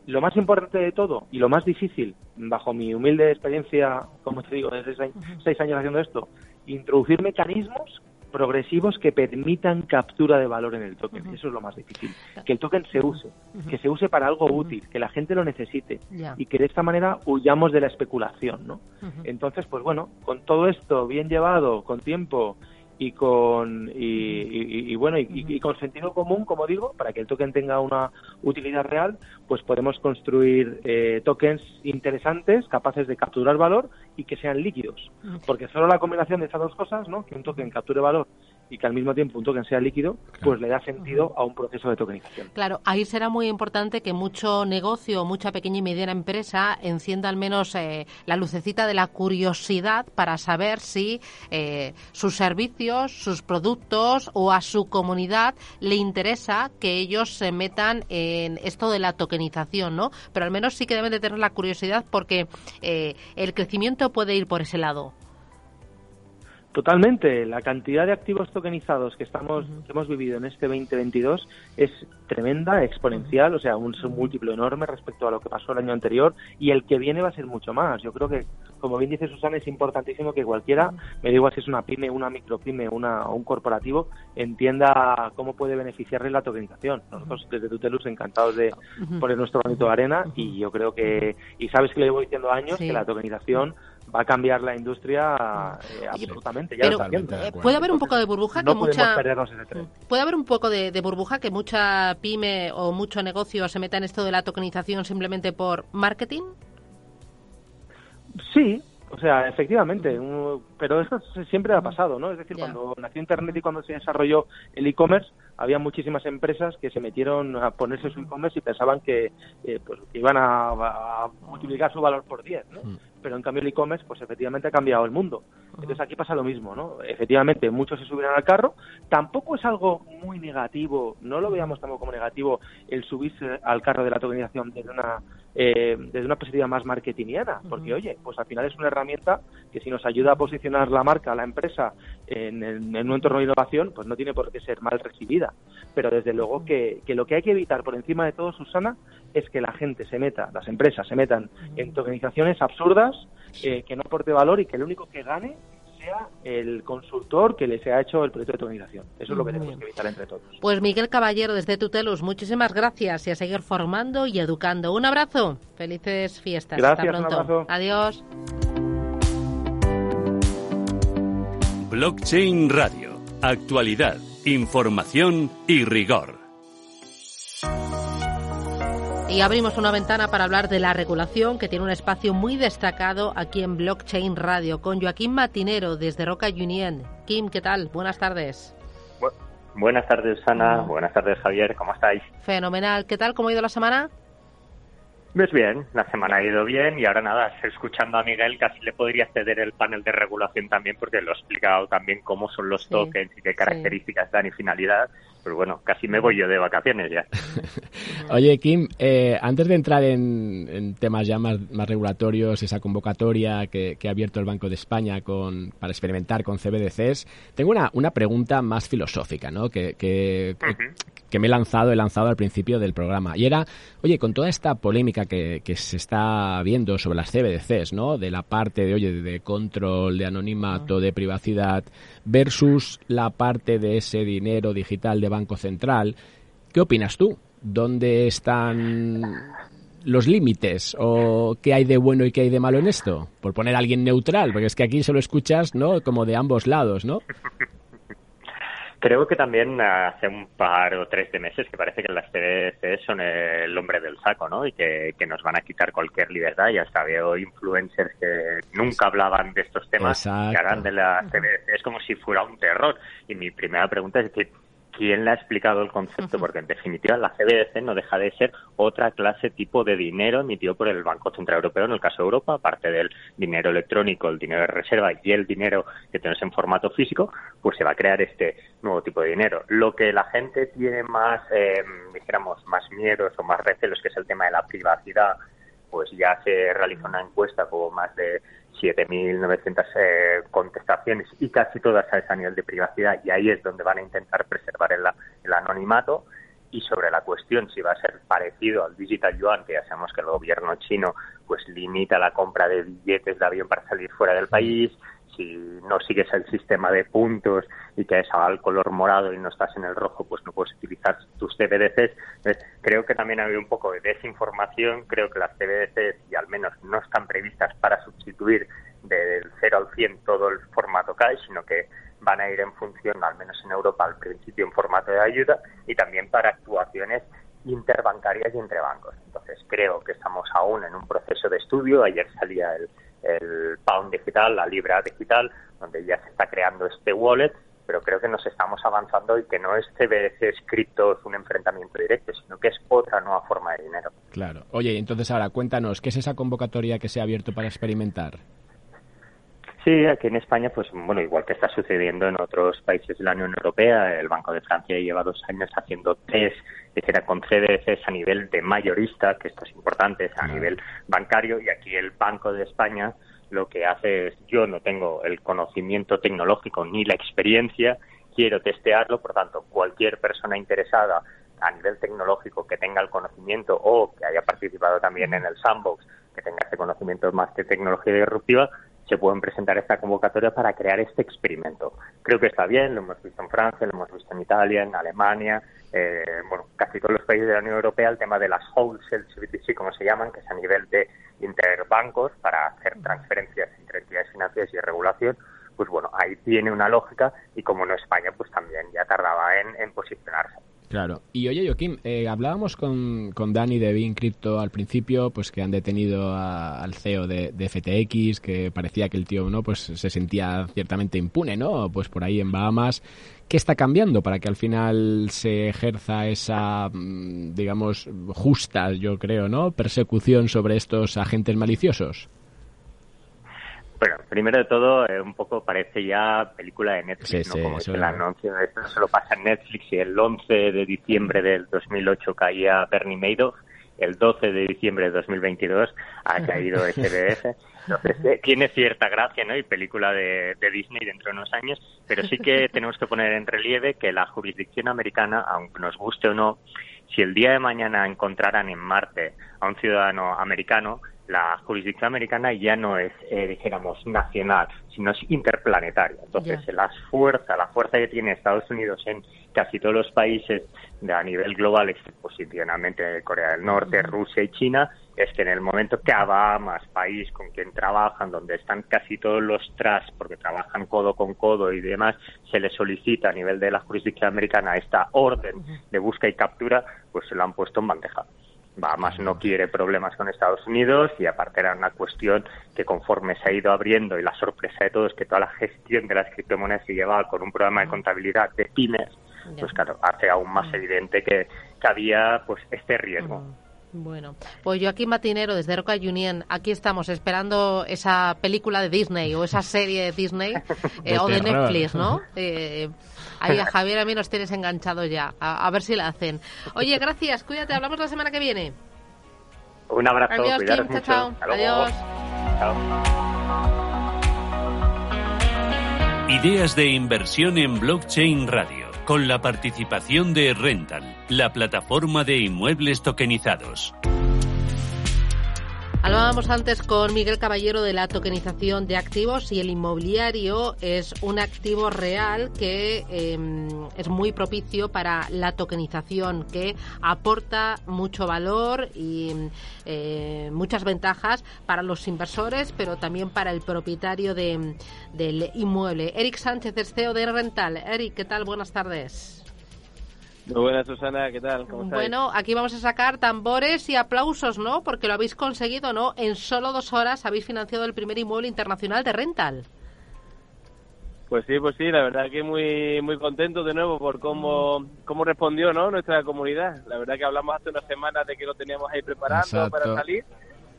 Lo más importante de todo y lo más difícil, bajo mi humilde experiencia, como te digo, desde seis años haciendo esto, introducir mecanismos progresivos que permitan captura de valor en el token. Eso es lo más difícil. Que el token se use, que se use para algo útil, que la gente lo necesite. Y que de esta manera huyamos de la especulación, ¿no? Entonces, pues bueno, con todo esto bien llevado, con tiempo y con y, bueno y, con sentido común como digo para que el token tenga una utilidad real pues podemos construir eh, tokens interesantes capaces de capturar valor y que sean líquidos. Porque solo la combinación de esas dos cosas no que un token capture valor y que al mismo tiempo un token sea líquido, pues le da sentido a un proceso de tokenización. Claro, ahí será muy importante que mucho negocio, mucha pequeña y mediana empresa encienda al menos eh, la lucecita de la curiosidad para saber si eh, sus servicios, sus productos o a su comunidad le interesa que ellos se metan en esto de la tokenización, ¿no? Pero al menos sí que deben de tener la curiosidad porque eh, el crecimiento puede ir por ese lado. Totalmente. La cantidad de activos tokenizados que estamos hemos vivido en este 2022 es tremenda, exponencial, o sea, un, múltiplo enorme respecto a lo que pasó el año anterior. Y el que viene va a ser mucho más. Yo creo que, como bien dice Susana, es importantísimo que cualquiera, me da igual si es una pyme, una micropyme, una, o un corporativo, entienda cómo puede beneficiarle la tokenización. Nosotros desde Tutelus encantados de poner nuestro granito de arena. Y yo creo que, y sabes que le llevo diciendo años, que la tokenización va a cambiar la industria eh, absolutamente. Ya eh, puede haber un poco de burbuja que mucha puede haber un poco de, burbuja que mucha pyme o mucho negocio se meta en esto de la tokenización simplemente por marketing. Sí, o sea, efectivamente, pero eso siempre ha pasado, ¿no? Es decir, cuando nació Internet y cuando se desarrolló el e-commerce, había muchísimas empresas que se metieron a ponerse su e-commerce y pensaban que, eh, pues, iban a, multiplicar su valor por 10, ¿no? Mm. Pero en cambio el e-commerce, pues efectivamente ha cambiado el mundo. Entonces aquí pasa lo mismo, ¿no? Efectivamente, muchos se subieron al carro. Tampoco es algo muy negativo, no lo veamos tampoco como negativo el subirse al carro de la tokenización desde una eh, desde una perspectiva más marketingiana, porque oye, pues al final es una herramienta que si nos ayuda a posicionar la marca, la empresa en, en, un entorno de innovación, pues no tiene por qué ser mal recibida. Pero desde luego que, que, lo que hay que evitar por encima de todo, Susana, es que la gente se meta, las empresas se metan en tokenizaciones absurdas, eh, que no aporte valor y que el único que gane sea el consultor que les ha hecho el proyecto de tokenización. Eso es lo que tenemos que evitar entre todos. Pues Miguel Caballero, desde Tutelus, muchísimas gracias y a seguir formando y educando. Un abrazo. Felices fiestas. Gracias, Hasta pronto. Adiós. Blockchain Radio. Actualidad, información y rigor. Y abrimos una ventana para hablar de la regulación que tiene un espacio muy destacado aquí en Blockchain Radio con Joaquín Matinero desde Roca Union. Kim, ¿qué tal? Buenas tardes. buenas tardes, Ana. Buenas tardes, Javier. ¿Cómo estáis? Fenomenal. ¿Qué tal? ¿Cómo ha ido la semana? Ves bien, la semana ha ido bien y ahora nada, escuchando a Miguel casi le podría ceder el panel de regulación también porque lo he explicado también cómo son los tokens y qué características dan y finalidad. Pero bueno, casi me voy yo de vacaciones ya. Oye, Kim, eh, antes de entrar en, temas ya más, regulatorios, esa convocatoria que, ha abierto el Banco de España con, para experimentar con CBDCs, tengo una, una pregunta más filosófica, ¿no? Que, que, que me he lanzado, he lanzado al principio del programa. Y era, oye, con toda esta polémica que, se está viendo sobre las CBDCs, ¿no? De la parte de, oye, de control, de anonimato, de privacidad, versus la parte de ese dinero digital de Banco Central. ¿Qué opinas tú? ¿Dónde están los límites o qué hay de bueno y qué hay de malo en esto? Por poner a alguien neutral, porque es que aquí solo escuchas, ¿no? Como de ambos lados, ¿no? Creo que también hace un par o tres de meses que parece que las CDC son el hombre del saco, ¿no? Y que, nos van a quitar cualquier libertad. Y hasta veo influencers que nunca hablaban de estos temas que harán de las CDC. Es como si fuera un terror. Y mi primera pregunta es que quién le ha explicado el concepto, porque en definitiva la CBDC no deja de ser otra clase tipo de dinero emitido por el Banco Central Europeo en el caso de Europa, aparte del dinero electrónico, el dinero de reserva y el dinero que tenemos en formato físico, pues se va a crear este nuevo tipo de dinero. Lo que la gente tiene más, eh, dijéramos, más miedos o más recelos, que es el tema de la privacidad, pues ya se realizó una encuesta con más de 7.900 eh, contestaciones y casi todas a ese nivel de privacidad y ahí es donde van a intentar preservar el, el, anonimato. Y sobre la cuestión si va a ser parecido al digital yuan que ya sabemos que el gobierno chino pues limita la compra de billetes de avión para salir fuera del país si no sigues el sistema de puntos y que es al color morado y no estás en el rojo, pues no puedes utilizar tus CBDCs. creo que también ha un poco de desinformación. Creo que las CBDCs, y al menos no están previstas para sustituir del 0 al 100 todo el formato cash, sino que van a ir en función, al menos en Europa, al principio en formato de ayuda y también para actuaciones interbancarias y entre bancos. Entonces, creo que estamos aún en un proceso de estudio. Ayer salía el, el pound digital, la libra digital, donde ya se está creando este wallet, pero creo que nos estamos avanzando y que no es CBDC criptos un enfrentamiento directo, sino que es otra nueva forma de dinero. Claro. Oye, entonces ahora cuéntanos, ¿qué es esa convocatoria que se ha abierto para experimentar? Sí, aquí en España, pues bueno, igual que está sucediendo en otros países de la Unión Europea, el Banco de Francia lleva dos años haciendo test, era con CDCs a nivel de mayorista, que esto es importante, a nivel bancario, y aquí el Banco de España lo que hace es, yo no tengo el conocimiento tecnológico ni la experiencia, quiero testearlo, por tanto, cualquier persona interesada a nivel tecnológico que tenga el conocimiento o que haya participado también en el sandbox, que tenga ese conocimiento más de tecnología disruptiva, se pueden presentar esta convocatoria para crear este experimento. Creo que está bien, lo hemos visto en Francia, lo hemos visto en Italia, en Alemania, eh, bueno, casi todos los países de la Unión Europea, el tema de las wholesale CBDC, como se llaman, que es a nivel de interbancos para hacer transferencias entre entidades financieras y regulación, pues bueno, ahí tiene una lógica y como no España, pues también ya tardaba en, en posicionarse. Claro. Y oye, Joaquín, eh, hablábamos con, con Dani de Bean Crypto al principio, pues que han detenido al CEO de, FTX, que parecía que el tío no pues se sentía ciertamente impune, ¿no? Pues por ahí en Bahamas. ¿Qué está cambiando para que al final se ejerza esa, mm, digamos, justa, yo creo, ¿no? Persecución sobre estos agentes maliciosos. Bueno, primero de todo, eh, un poco parece ya película de Netflix, ¿no? Como es el anuncio, esto solo pasa en Netflix y el 11 de diciembre del 2008 caía Bernie Madoff, el 12 de diciembre de 2022 ha caído SBF. Entonces, eh, tiene cierta gracia, ¿no? Y película de, de, Disney dentro de unos años, pero sí que tenemos que poner en relieve que la jurisdicción americana, aunque nos guste o no, si el día de mañana encontraran en Marte a un ciudadano americano, la jurisdicción americana ya no es, eh, dijéramos, nacional, sino es interplanetaria. Entonces, la fuerza, la fuerza que tiene Estados Unidos en casi todos los países de, a nivel global, posicionalmente Corea del Norte, Rusia y China, es que en el momento que a Bahamas, país con quien trabajan, donde están casi todos los tras, porque trabajan codo con codo y demás, se les solicita a nivel de la jurisdicción americana esta orden de búsqueda y captura, pues se lo han puesto en bandeja. Bahamas no quiere problemas con Estados Unidos y aparte era una cuestión que conforme se ha ido abriendo y la sorpresa de todo es que toda la gestión de las criptomonedas se llevaba con un programa de contabilidad de pymes, pues claro, hace aún más evidente que, que había pues este riesgo. Bueno, pues yo aquí Matinero desde Roca Union, aquí estamos esperando esa película de Disney o esa serie de Disney eh, o de Netflix, ¿no? Eh, ahí a Javier a mí nos tienes enganchados ya, a, ver si la hacen. Oye, gracias, cuídate, hablamos la semana que viene. Un abrazo, Adiós, Kim, chao, Adiós. Chao. Ideas de inversión en blockchain radio con la participación de Rental, la plataforma de inmuebles tokenizados. Hablábamos antes con Miguel Caballero de la tokenización de activos y el inmobiliario es un activo real que em, es muy propicio para la tokenización, que aporta mucho valor y eh, muchas ventajas para los inversores, pero también para el propietario de, del inmueble. Eric Sánchez, es CEO de Rental. Eric, ¿qué tal? Buenas tardes. Muy buenas, Susana, ¿qué tal? ¿Cómo bueno, aquí vamos a sacar tambores y aplausos, ¿no? Porque lo habéis conseguido, ¿no? En solo dos horas habéis financiado el primer inmueble internacional de rental. Pues sí, pues sí, la verdad que muy muy contento de nuevo por cómo, cómo respondió ¿no? nuestra comunidad. La verdad que hablamos hace unas semanas de que lo teníamos ahí preparando para salir.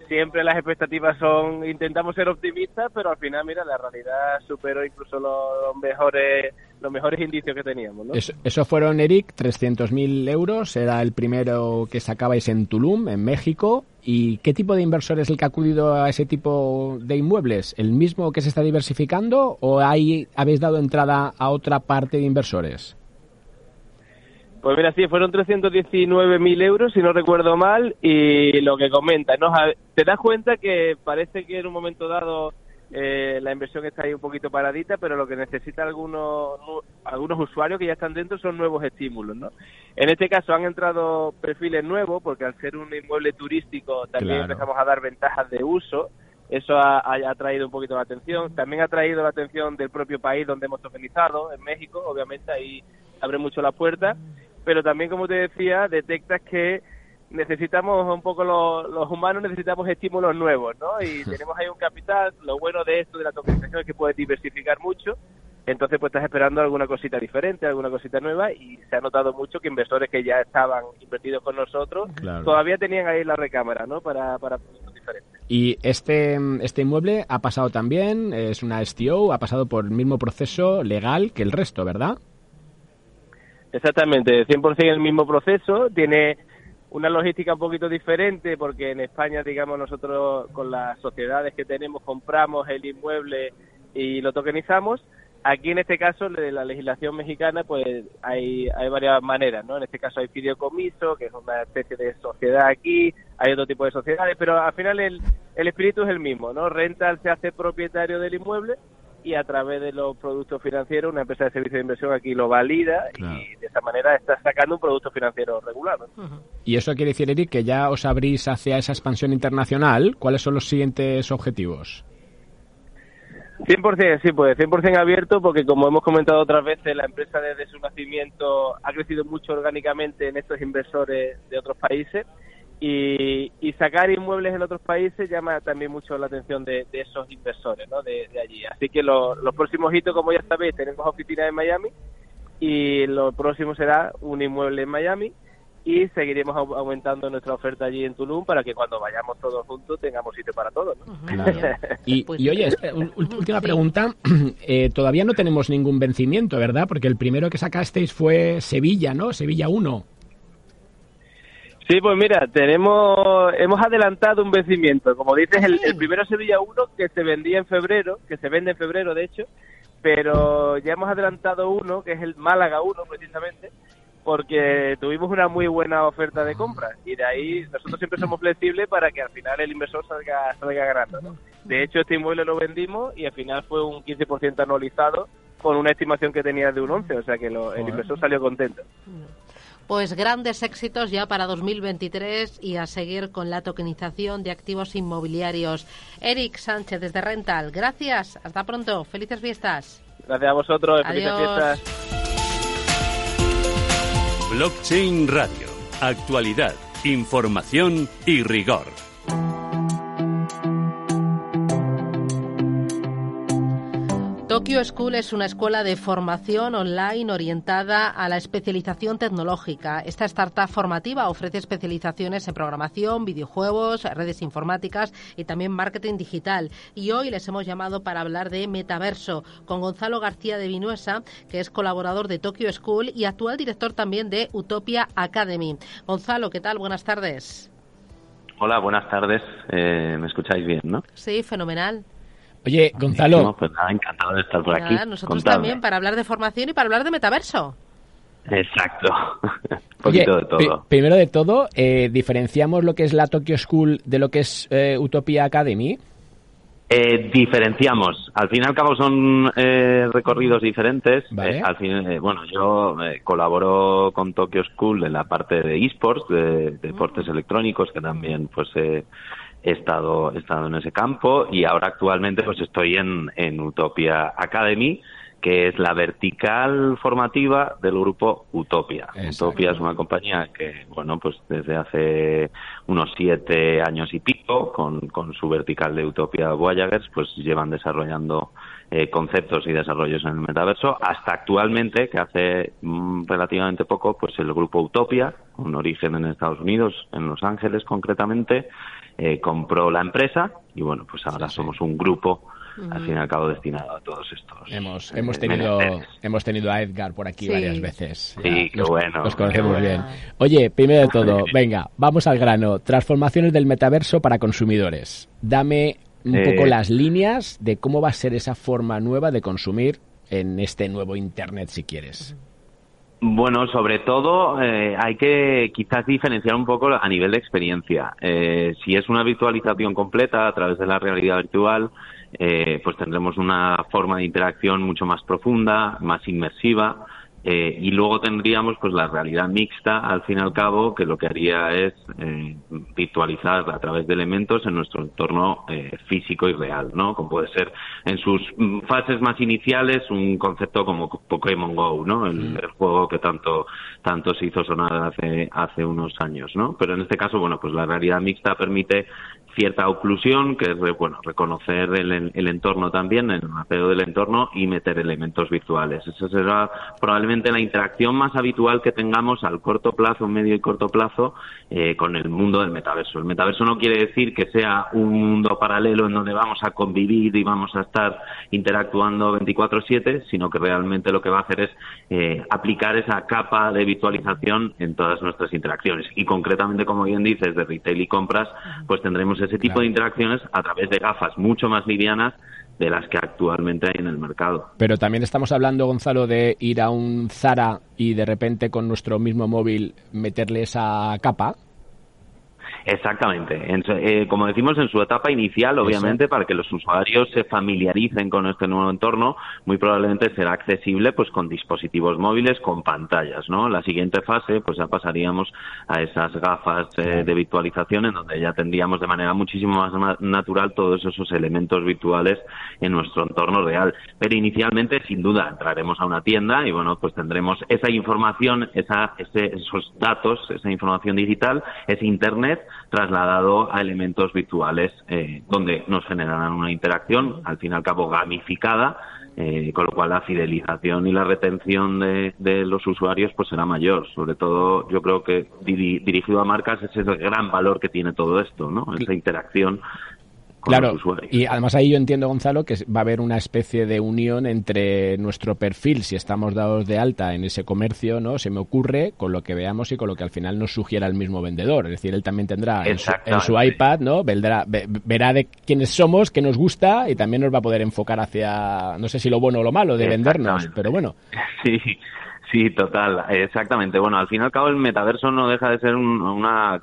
Siempre las expectativas son, intentamos ser optimistas, pero al final, mira, la realidad superó incluso los mejores los mejores indicios que teníamos. ¿no? Eso, fueron, Eric, 300.000 euros. Era el primero que sacabais en Tulum, en México. ¿Y qué tipo de inversor es el que ha acudido a ese tipo de inmuebles? ¿El mismo que se está diversificando o hay, habéis dado entrada a otra parte de inversores? Pues mira, sí, fueron 319.000 euros, si no recuerdo mal, y lo que comenta, ¿no? te das cuenta que parece que en un momento dado eh, la inversión está ahí un poquito paradita, pero lo que necesita algunos algunos usuarios que ya están dentro son nuevos estímulos, ¿no? En este caso han entrado perfiles nuevos porque al ser un inmueble turístico también empezamos a dar ventajas de uso. Eso ha, ha, traído un poquito la atención. También ha traído la atención del propio país donde hemos tokenizado, en México, obviamente ahí abre mucho la puerta. Pero también, como te decía, detectas que necesitamos un poco los, humanos necesitamos estímulos nuevos, ¿no? Y tenemos ahí un capital, lo bueno de esto de la tokenización es que puede diversificar mucho, entonces pues estás esperando alguna cosita diferente, alguna cosita nueva y se ha notado mucho que inversores que ya estaban invertidos con nosotros todavía tenían ahí la recámara, ¿no? Para, para productos diferentes. Y este, este inmueble ha pasado también, es una STO, ha pasado por el mismo proceso legal que el resto, ¿verdad? Exactamente, 100% el mismo proceso, tiene una logística un poquito diferente porque en España, digamos, nosotros con las sociedades que tenemos compramos el inmueble y lo tokenizamos. Aquí en este caso, de la legislación mexicana, pues hay, hay varias maneras, ¿no? En este caso hay fideicomiso, que es una especie de sociedad aquí, hay otro tipo de sociedades, pero al final el, el espíritu es el mismo, ¿no? Rental se hace propietario del inmueble y a través de los productos financieros una empresa de servicio de inversión aquí lo valida y de esa manera está sacando un producto financiero regular. Y eso quiere decir, Eric, que ya os abrís hacia esa expansión internacional. ¿Cuáles son los siguientes objetivos? 100%, sí, pues 100% abierto porque como hemos comentado otras veces, la empresa desde su nacimiento ha crecido mucho orgánicamente en estos inversores de otros países y, sacar inmuebles en otros países llama también mucho la atención de, esos inversores ¿no? de, allí. Así que los próximos hitos, como ya sabéis, tenemos oficinas en Miami y lo próximo será un inmueble en Miami y seguiremos aumentando nuestra oferta allí en Tulum para que cuando vayamos todos juntos tengamos sitio para todos. y, pues oye, última pregunta, eh, todavía no tenemos ningún vencimiento, ¿verdad? Porque el primero que sacasteis fue Sevilla, ¿no? Sevilla 1. Sí, pues mira, tenemos, hemos adelantado un vencimiento. Como dices, el, primero Sevilla 1 que se vendía en febrero, que se vende en febrero de hecho, pero ya hemos adelantado uno, que es el Málaga 1 precisamente, porque tuvimos una muy buena oferta de compra y de ahí nosotros siempre somos flexibles para que al final el inversor salga, salga ganando. De hecho, este inmueble lo vendimos y al final fue un 15% anualizado con una estimación que tenía de un 11, o sea que el inversor salió contento. Pues grandes éxitos ya para 2023 y a seguir con la tokenización de activos inmobiliarios. Eric Sánchez desde Rental, gracias, hasta pronto, felices fiestas. Gracias a vosotros, felices fiestas. Blockchain Radio, actualidad, información y rigor. Tokyo School es una escuela de formación online orientada a la especialización tecnológica. Esta startup formativa ofrece especializaciones en programación, videojuegos, redes informáticas y también marketing digital. Y hoy les hemos llamado para hablar de metaverso con Gonzalo García de Vinuesa, que es colaborador de Tokyo School y actual director también de Utopia Academy. Gonzalo, ¿qué tal? Buenas tardes. Hola, buenas tardes. Eh, ¿Me escucháis bien, no? Sí, fenomenal. Oye, Gonzalo. pues nada, encantado de estar por aquí. Nosotros también, para hablar de formación y para hablar de metaverso. Exacto. Un poquito de todo. Primero de todo, eh, ¿diferenciamos lo que es la Tokyo School de lo que es eh, Utopia Academy? Eh, diferenciamos. Al fin y al cabo son recorridos diferentes. al fin, bueno, yo colaboro con Tokyo School en la parte de esports, de, deportes electrónicos, que también pues he estado, he estado en ese campo y ahora actualmente pues estoy en, en Utopia Academy, que es la vertical formativa del grupo Utopia. Utopia es una compañía que, bueno, pues desde hace unos siete años y pico, con, con su vertical de Utopia Voyagers, pues llevan desarrollando eh, conceptos y desarrollos en el metaverso, hasta actualmente, que hace mm, relativamente poco, pues el grupo Utopia, con origen en Estados Unidos, en Los Ángeles concretamente, eh, compró la empresa y bueno, pues ahora somos un grupo al fin y al cabo destinado a todos estos. Hemos, eh, hemos tenido hemos tenido a Edgar por aquí varias veces. Sí, qué bueno. Los conocemos bien. Oye, primero de todo, venga, vamos al grano. Transformaciones del metaverso para consumidores. Dame un poco eh, las líneas de cómo va a ser esa forma nueva de consumir en este nuevo Internet, si quieres. Bueno, sobre todo eh, hay que quizás diferenciar un poco a nivel de experiencia. Eh, si es una virtualización completa a través de la realidad virtual, eh, pues tendremos una forma de interacción mucho más profunda, más inmersiva, eh, y luego tendríamos pues la realidad mixta, al fin y al cabo, que lo que haría es eh, virtualizar a través de elementos en nuestro entorno eh, físico y real, ¿no? Como puede ser en sus mm, fases más iniciales un concepto como Pokémon Go, ¿no? El, mm. el, juego que tanto tanto se hizo sonar hace hace unos años, ¿no? Pero en este caso, bueno, pues la realidad mixta permite cierta oclusión, que es bueno reconocer el, el entorno también, el mapeo del entorno y meter elementos virtuales. Esa será probablemente la interacción más habitual que tengamos al corto plazo, medio y corto plazo eh, con el mundo del metaverso. El metaverso no quiere decir que sea un mundo paralelo en donde vamos a convivir y vamos a estar interactuando 24/7, sino que realmente lo que va a hacer es eh, aplicar esa capa de virtualización en todas nuestras interacciones. Y concretamente, como bien dices, de retail y compras, pues tendremos ese tipo de interacciones a través de gafas mucho más livianas de las que actualmente hay en el mercado. Pero también estamos hablando, Gonzalo, de ir a un Zara y de repente con nuestro mismo móvil meterle esa capa. Exactamente. Eh, como decimos, en su etapa inicial, obviamente, para que los usuarios se familiaricen con este nuevo entorno, muy probablemente será accesible pues con dispositivos móviles, con pantallas, ¿no? La siguiente fase, pues ya pasaríamos a esas gafas eh, de virtualización en donde ya tendríamos de manera muchísimo más natural todos esos elementos virtuales en nuestro entorno real. Pero inicialmente, sin duda, entraremos a una tienda y, bueno, pues tendremos esa información, esa, esos datos, esa información digital, ese Internet, trasladado a elementos virtuales eh, donde nos generarán una interacción, al fin y al cabo gamificada, eh, con lo cual la fidelización y la retención de, de, los usuarios pues será mayor. Sobre todo, yo creo que dirigido a marcas ese es el gran valor que tiene todo esto, ¿no? Esa interacción claro, Y además ahí yo entiendo, Gonzalo, que va a haber una especie de unión entre nuestro perfil, si estamos dados de alta en ese comercio, ¿no? Se me ocurre con lo que veamos y con lo que al final nos sugiera el mismo vendedor. Es decir, él también tendrá en su, iPad, ¿no? Verá, verá de quiénes somos, qué nos gusta y también nos va a poder enfocar hacia, no sé si lo bueno o lo malo de vendernos, pero bueno. Sí, Sí, total, exactamente. Bueno, al fin y al cabo el metaverso no deja de ser una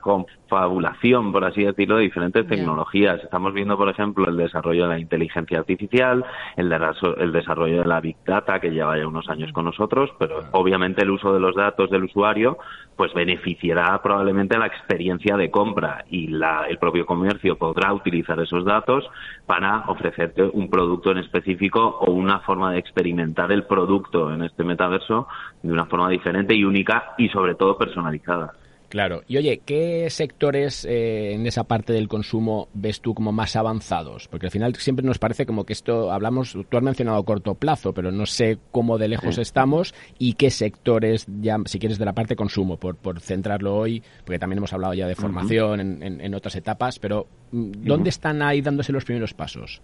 confabulación, por así decirlo, de diferentes tecnologías. Estamos viendo, por ejemplo, el desarrollo de la inteligencia artificial, el, el desarrollo de la Big Data, que lleva ya unos años con nosotros, pero obviamente el uso de los datos del usuario pues beneficiará probablemente la experiencia de compra y la, el propio comercio podrá utilizar esos datos para ofrecerte un producto en específico o una forma de experimentar el producto en este metaverso de una forma diferente y única y sobre todo personalizada. Claro. Y oye, ¿qué sectores eh, en esa parte del consumo ves tú como más avanzados? Porque al final siempre nos parece como que esto, hablamos, tú has mencionado corto plazo, pero no sé cómo de lejos estamos y qué sectores, ya si quieres, de la parte consumo, por, por centrarlo hoy, porque también hemos hablado ya de formación en, en, otras etapas, pero mm, ¿dónde están ahí dándose los primeros pasos?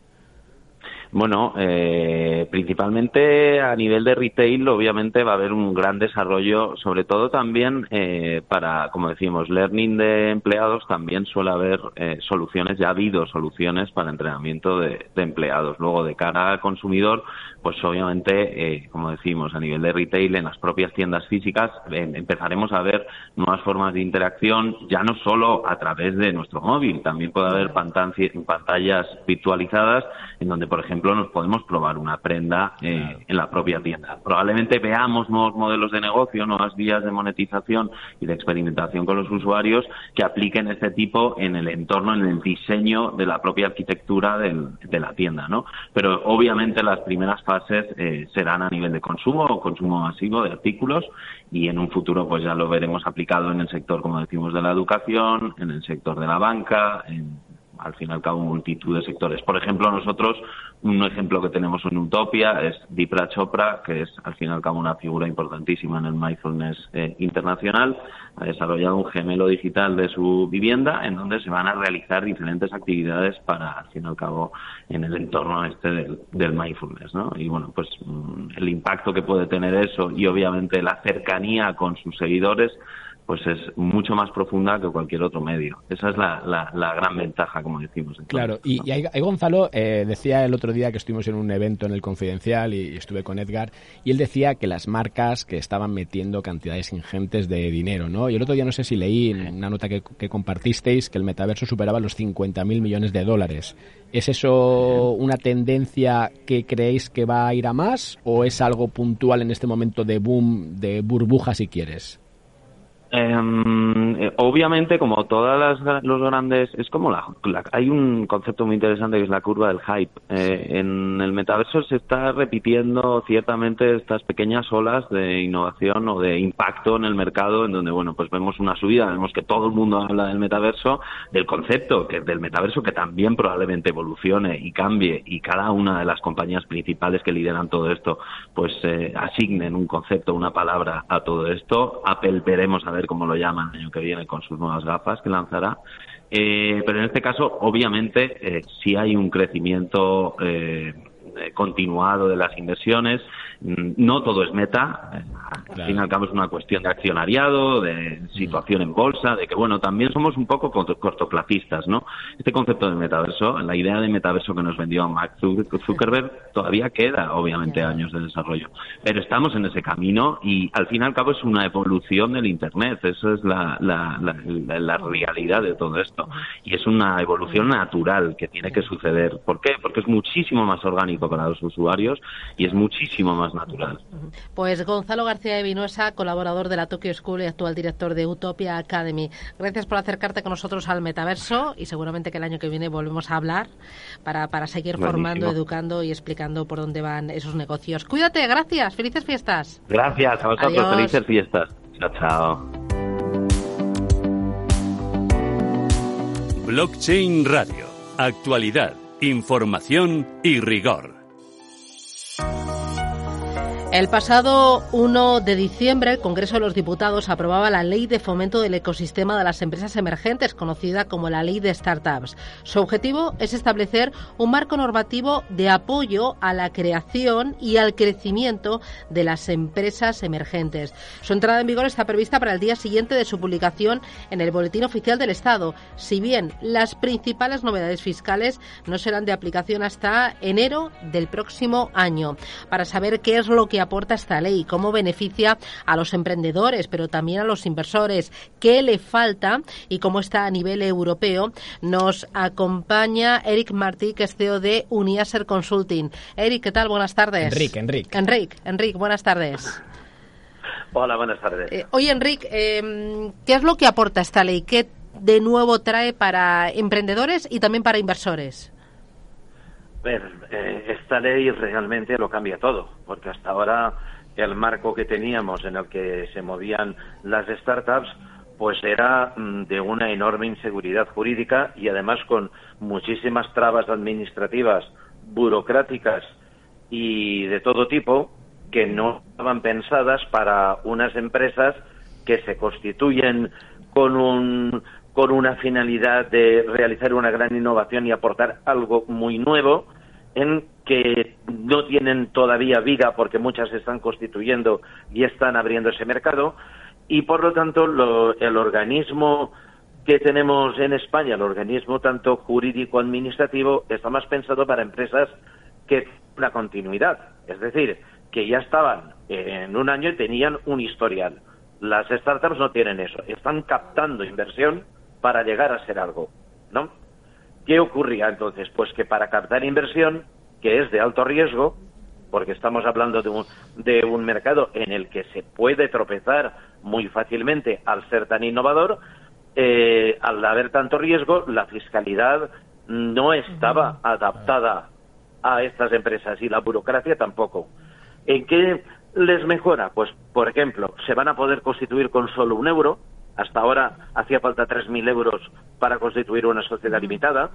Bueno, eh, principalmente a nivel de retail, obviamente va a haber un gran desarrollo, sobre todo también eh, para, como decimos, learning de empleados, también suele haber eh, soluciones, ya ha habido soluciones para entrenamiento de, empleados. Luego, de cara al consumidor, pues obviamente, eh, como decimos, a nivel de retail, en las propias tiendas físicas, empezaremos a ver nuevas formas de interacción, ya no solo a través de nuestro móvil, también puede haber pantallas virtualizadas en donde, por ejemplo, ejemplo, nos podemos probar una prenda eh, en la propia tienda. Probablemente veamos nuevos modelos de negocio, nuevas vías de monetización y de experimentación con los usuarios que apliquen este tipo en el entorno, en el diseño de la propia arquitectura de la tienda, ¿no? Pero obviamente las primeras fases eh, serán a nivel de consumo o consumo masivo de artículos y en un futuro pues ya lo veremos aplicado en el sector, como decimos, de la educación, en el sector de la banca, en al fin y al cabo multitud de sectores. Por ejemplo, nosotros, un ejemplo que tenemos en Utopia es Dipra Chopra, que es al fin y al cabo una figura importantísima en el mindfulness eh, internacional. Ha desarrollado un gemelo digital de su vivienda en donde se van a realizar diferentes actividades para, al fin y al cabo, en el entorno este del, del mindfulness. ¿no? Y bueno, pues mm, el impacto que puede tener eso y obviamente la cercanía con sus seguidores pues es mucho más profunda que cualquier otro medio. Esa es la, la, gran ventaja, como decimos. Claro, y, y, Gonzalo eh, decía el otro día que estuvimos en un evento en el Confidencial y, estuve con Edgar, y él decía que las marcas que estaban metiendo cantidades ingentes de dinero, ¿no? Y el otro día no sé si leí en una nota que, que compartisteis que el metaverso superaba los 50.000 millones de dólares. ¿Es eso una tendencia que creéis que va a ir a más o es algo puntual en este momento de boom, de burbuja si quieres? Em, eh, obviamente, como todas las los grandes, es como la, hay un concepto muy interesante que es la curva del hype. Eh, en el metaverso se está repitiendo ciertamente estas pequeñas olas de innovación o de impacto en el mercado, en donde bueno, pues vemos una subida, vemos que todo el mundo habla del metaverso, del concepto que del metaverso que también probablemente evolucione y cambie y cada una de las compañías principales que lideran todo esto, pues eh, asignen un concepto, una palabra a todo esto. Apple veremos a cómo lo llaman el año que viene con sus nuevas gafas que lanzará. Eh, pero en este caso, obviamente, eh, sí hay un crecimiento eh, continuado de las inversiones. Mm, no todo es meta. Al fin y al cabo es una cuestión de accionariado, de situación en bolsa, de que, bueno, también somos un poco cortoplacistas, ¿no? Este concepto de metaverso, la idea de metaverso que nos vendió Mark Zuckerberg, todavía queda, obviamente, años de desarrollo. Pero estamos en ese camino y, al fin y al cabo, es una evolución del Internet. Eso es la, la, la realidad de todo esto. Y es una evolución natural que tiene que suceder. ¿Por qué? Porque es muchísimo más orgánico para los usuarios y es muchísimo más natural. Pues Gonzalo García de Vinuesa, colaborador de la Tokyo School y actual director de Utopia Academy. Gracias por acercarte con nosotros al metaverso y seguramente que el año que viene volvemos a hablar para, para seguir formando, educando y explicando por dónde van esos negocios. Cuídate, gracias, felices fiestas. Gracias a vosotros, felices fiestas. Chao, chao. Blockchain Radio. Actualidad, información y rigor. El pasado 1 de diciembre, el Congreso de los Diputados aprobaba la Ley de Fomento del Ecosistema de las Empresas Emergentes, conocida como la Ley de Startups. Su objetivo es establecer un marco normativo de apoyo a la creación y al crecimiento de las empresas emergentes. Su entrada en vigor está prevista para el día siguiente de su publicación en el Boletín Oficial del Estado, si bien las principales novedades fiscales no serán de aplicación hasta enero del próximo año. Para saber qué es lo que que aporta esta ley, cómo beneficia a los emprendedores, pero también a los inversores, qué le falta y cómo está a nivel europeo, nos acompaña Eric Martí, que es CEO de Uniaser Consulting. Eric, ¿qué tal? Buenas tardes. Enrique, Enrique. Enrique, Enrique, buenas tardes. Hola, buenas tardes. Eh, oye, Enrique, eh, ¿qué es lo que aporta esta ley? ¿Qué de nuevo trae para emprendedores y también para inversores? Eh, esta ley realmente lo cambia todo, porque hasta ahora el marco que teníamos en el que se movían las startups pues era mm, de una enorme inseguridad jurídica y además con muchísimas trabas administrativas, burocráticas y de todo tipo que no estaban pensadas para unas empresas que se constituyen con un con una finalidad de realizar una gran innovación y aportar algo muy nuevo en que no tienen todavía vida porque muchas se están constituyendo y están abriendo ese mercado. Y por lo tanto el organismo que tenemos en España, el organismo tanto jurídico administrativo, está más pensado para empresas que una continuidad, es decir, que ya estaban en un año y tenían un historial. Las startups no tienen eso, están captando inversión para llegar a ser algo, ¿no? ¿Qué ocurría entonces? Pues que para captar inversión, que es de alto riesgo, porque estamos hablando de un, de un mercado en el que se puede tropezar muy fácilmente al ser tan innovador, eh, al haber tanto riesgo, la fiscalidad no estaba adaptada a estas empresas y la burocracia tampoco. ¿En qué les mejora? Pues, por ejemplo, se van a poder constituir con solo un euro, hasta ahora hacía falta 3.000 euros para constituir una sociedad limitada.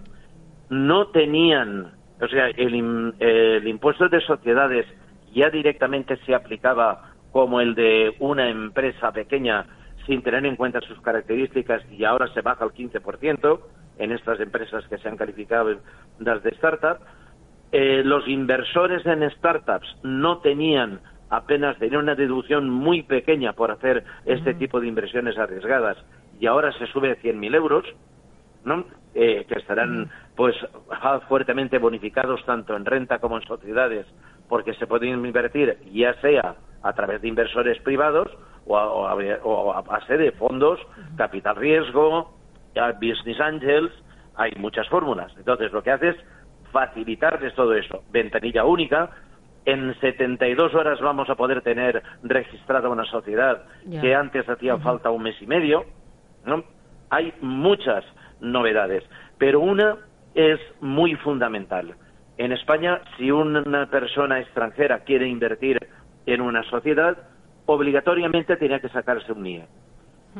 No tenían, o sea, el, impuesto de sociedades ya directamente se aplicaba como el de una empresa pequeña sin tener en cuenta sus características y ahora se baja al 15% en estas empresas que se han calificado las de startup. Eh, los inversores en startups no tenían apenas tenía una deducción muy pequeña por hacer este tipo de inversiones arriesgadas y ahora se sube a 100.000 euros, ¿no? Eh, que estarán pues fuertemente bonificados tanto en renta como en sociedades porque se pueden invertir ya sea a través de inversores privados o a, base de fondos, capital riesgo, business angels, hay muchas fórmulas. Entonces lo que hace es facilitarles todo eso. Ventanilla única, en 72 horas vamos a poder tener registrada una sociedad que antes hacía falta un mes y medio. ¿no? Hay muchas novedades, pero una es muy fundamental. En España, si una persona extranjera quiere invertir en una sociedad, obligatoriamente tiene que sacarse un NIE.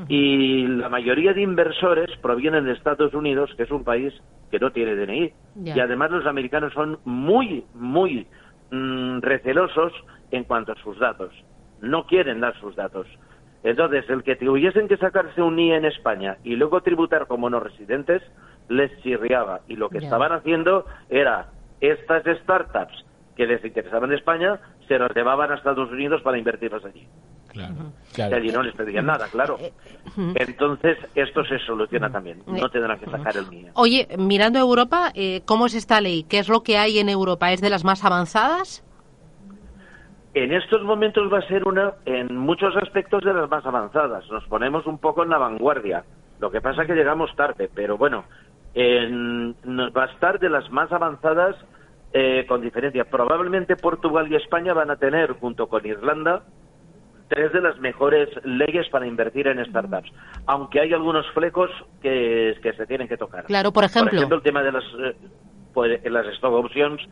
Y la mayoría de inversores provienen de Estados Unidos, que es un país que no tiene DNI. Y además los americanos son muy, muy Mm, recelosos en cuanto a sus datos. No quieren dar sus datos. Entonces, el que tuviesen que sacarse un NIE en España y luego tributar como no residentes, les chirriaba. Y lo que estaban haciendo era estas startups que les interesaban en España, se las llevaban a Estados Unidos para invertirlas allí. Claro, allí no les pedían nada, claro. Eh, eh, Entonces, esto se soluciona también. No tendrán que sacar el NIE. Oye, mirando a Europa, eh, ¿cómo es esta ley? ¿Qué es lo que hay en Europa? ¿Es de las más avanzadas? En estos momentos va a ser una, en muchos aspectos, de las más avanzadas. Nos ponemos un poco en la vanguardia. Lo que pasa es que llegamos tarde, pero bueno, en, va a estar de las más avanzadas con diferencia. Probablemente Portugal y España van a tener, junto con Irlanda, tres de las mejores leyes para invertir en startups, aunque hay algunos flecos que, se tienen que tocar. Claro, por ejemplo. Por ejemplo, el tema de las, eh, pues, las stock options,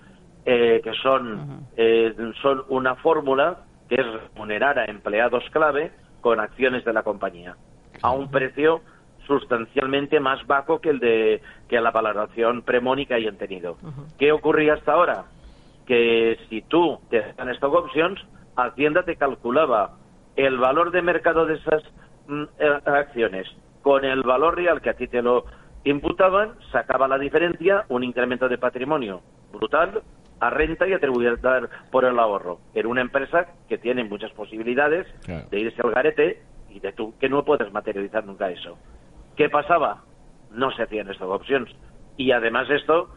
eh, que son, eh, son una fórmula que es remunerar a empleados clave con acciones de la compañía a un precio sustancialmente más bajo que el de que la valoración premónica y tenido. ¿Qué ocurría hasta ahora? Que si tú te dan stock options, Hacienda te calculaba el valor de mercado de esas mm, eh, acciones con el valor real que a ti te lo imputaban, sacaba la diferencia, un incremento de patrimonio brutal a renta y a tributar por el ahorro. Era una empresa que tiene muchas posibilidades de irse al garete y de tú que no puedes materializar nunca eso. ¿Qué pasaba? No se hacían estas opciones. Y además esto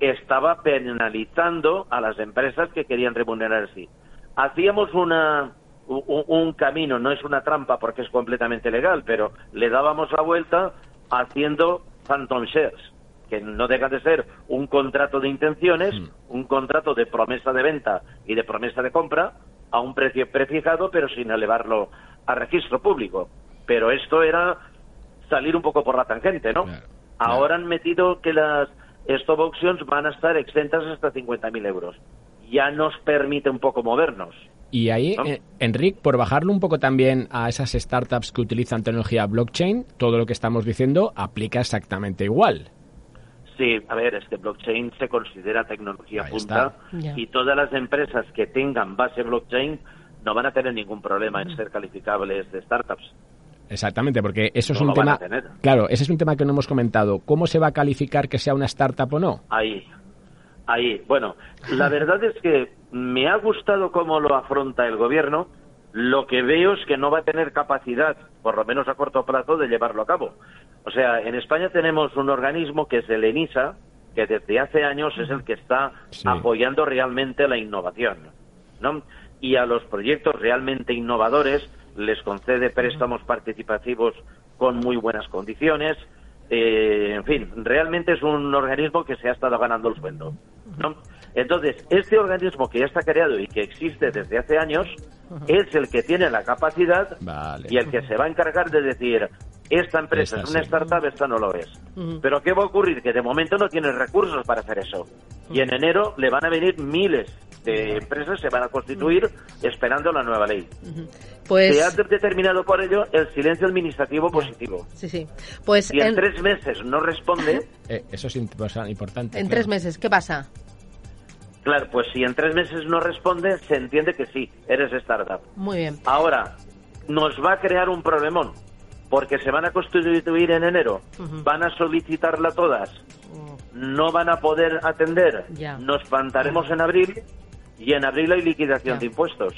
estaba penalizando a las empresas que querían remunerar así. hacíamos una, un, camino, no es una trampa porque es completamente legal, pero le dábamos la vuelta haciendo phantom shares, que no deja de ser un contrato de intenciones, mm. un contrato de promesa de venta y de promesa de compra a un precio prefijado, pero sin elevarlo a registro público. Pero esto era salir un poco por la tangente, ¿no? Ahora han metido que las stop options van a estar exentas hasta 50.000 euros. Ya nos permite un poco movernos. Y ahí, eh, Enrique, por bajarlo un poco también a esas startups que utilizan tecnología blockchain, todo lo que estamos diciendo aplica exactamente igual. Sí, a ver, es que blockchain se considera tecnología punta y todas las empresas que tengan base blockchain no van a tener ningún problema en ser calificables de startups. Exactamente, porque eso es un tema. Claro, ese es un tema que no hemos comentado. ¿Cómo se va a calificar que sea una startup o no? Ahí, ahí. Bueno, la verdad es que me ha gustado cómo lo afronta el gobierno. Lo que veo es que no va a tener capacidad, por lo menos a corto plazo, de llevarlo a cabo. O sea, en España tenemos un organismo que es el ENISA, que desde hace años es el que está apoyando realmente la innovación, ¿no? Y a los proyectos realmente innovadores les concede préstamos participativos con muy buenas condiciones. Eh, en fin, realmente es un organismo que se ha estado ganando el sueldo. ¿no? Entonces, este organismo que ya está creado y que existe desde hace años es el que tiene la capacidad y el que se va a encargar de decir, esta empresa es una startup, esta no lo es. Pero ¿qué va a ocurrir? Que de momento no tiene recursos para hacer eso. Y en enero le van a venir miles de empresas, se van a constituir esperando la nueva ley. Pues... Se ha determinado por ello el silencio administrativo positivo. Sí, sí. Pues si en, tres meses no responde... Eh, eso es importante. En tres meses, ¿qué pasa? Claro, pues si en tres meses no responde, se entiende que sí, eres startup. Muy bien. Ahora, nos va a crear un problemón porque se van a constituir en enero, van a solicitarla todas, no van a poder atender, nos plantaremos en abril y en abril hay liquidación de impuestos.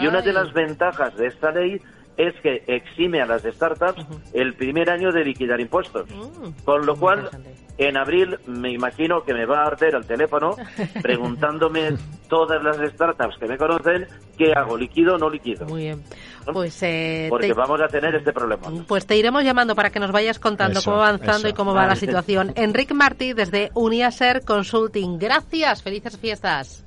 Y una de las ventajas de esta ley es que exime a las startups el primer año de liquidar impuestos. Mm. Con lo cual, en abril me imagino que me va a arder el teléfono preguntándome todas las startups que me conocen qué hago, liquido o no liquido. Muy bien. Pues, eh, Porque vamos a tener este problema. Pues te iremos llamando para que nos vayas contando cómo va avanzando y cómo va la situación. Enrique Martí desde Uniaser Consulting. Gracias, felices fiestas.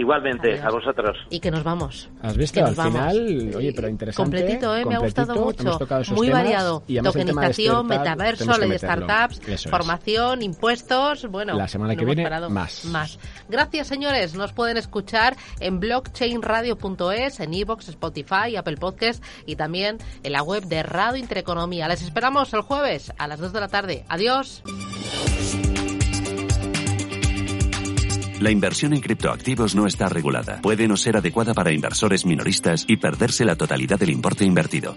Igualmente, a vosotros. Y que nos vamos. ¿Has visto? Al final, oye, pero interesante. Completito, ¿eh? me ha gustado mucho. Muy variado. Tokenización, metaverso, ley de startups, formación, impuestos. Bueno, la semana que viene, más. Más. Gracias, señores. Nos pueden escuchar en blockchainradio.es, en iVoox, Spotify, Apple Podcast y también en la web de Radio Intereconomía. Les esperamos el jueves a las 2 de la tarde. Adiós. La inversión en criptoactivos no está regulada. Puede no ser adecuada para inversores minoristas y perderse la totalidad del importe invertido.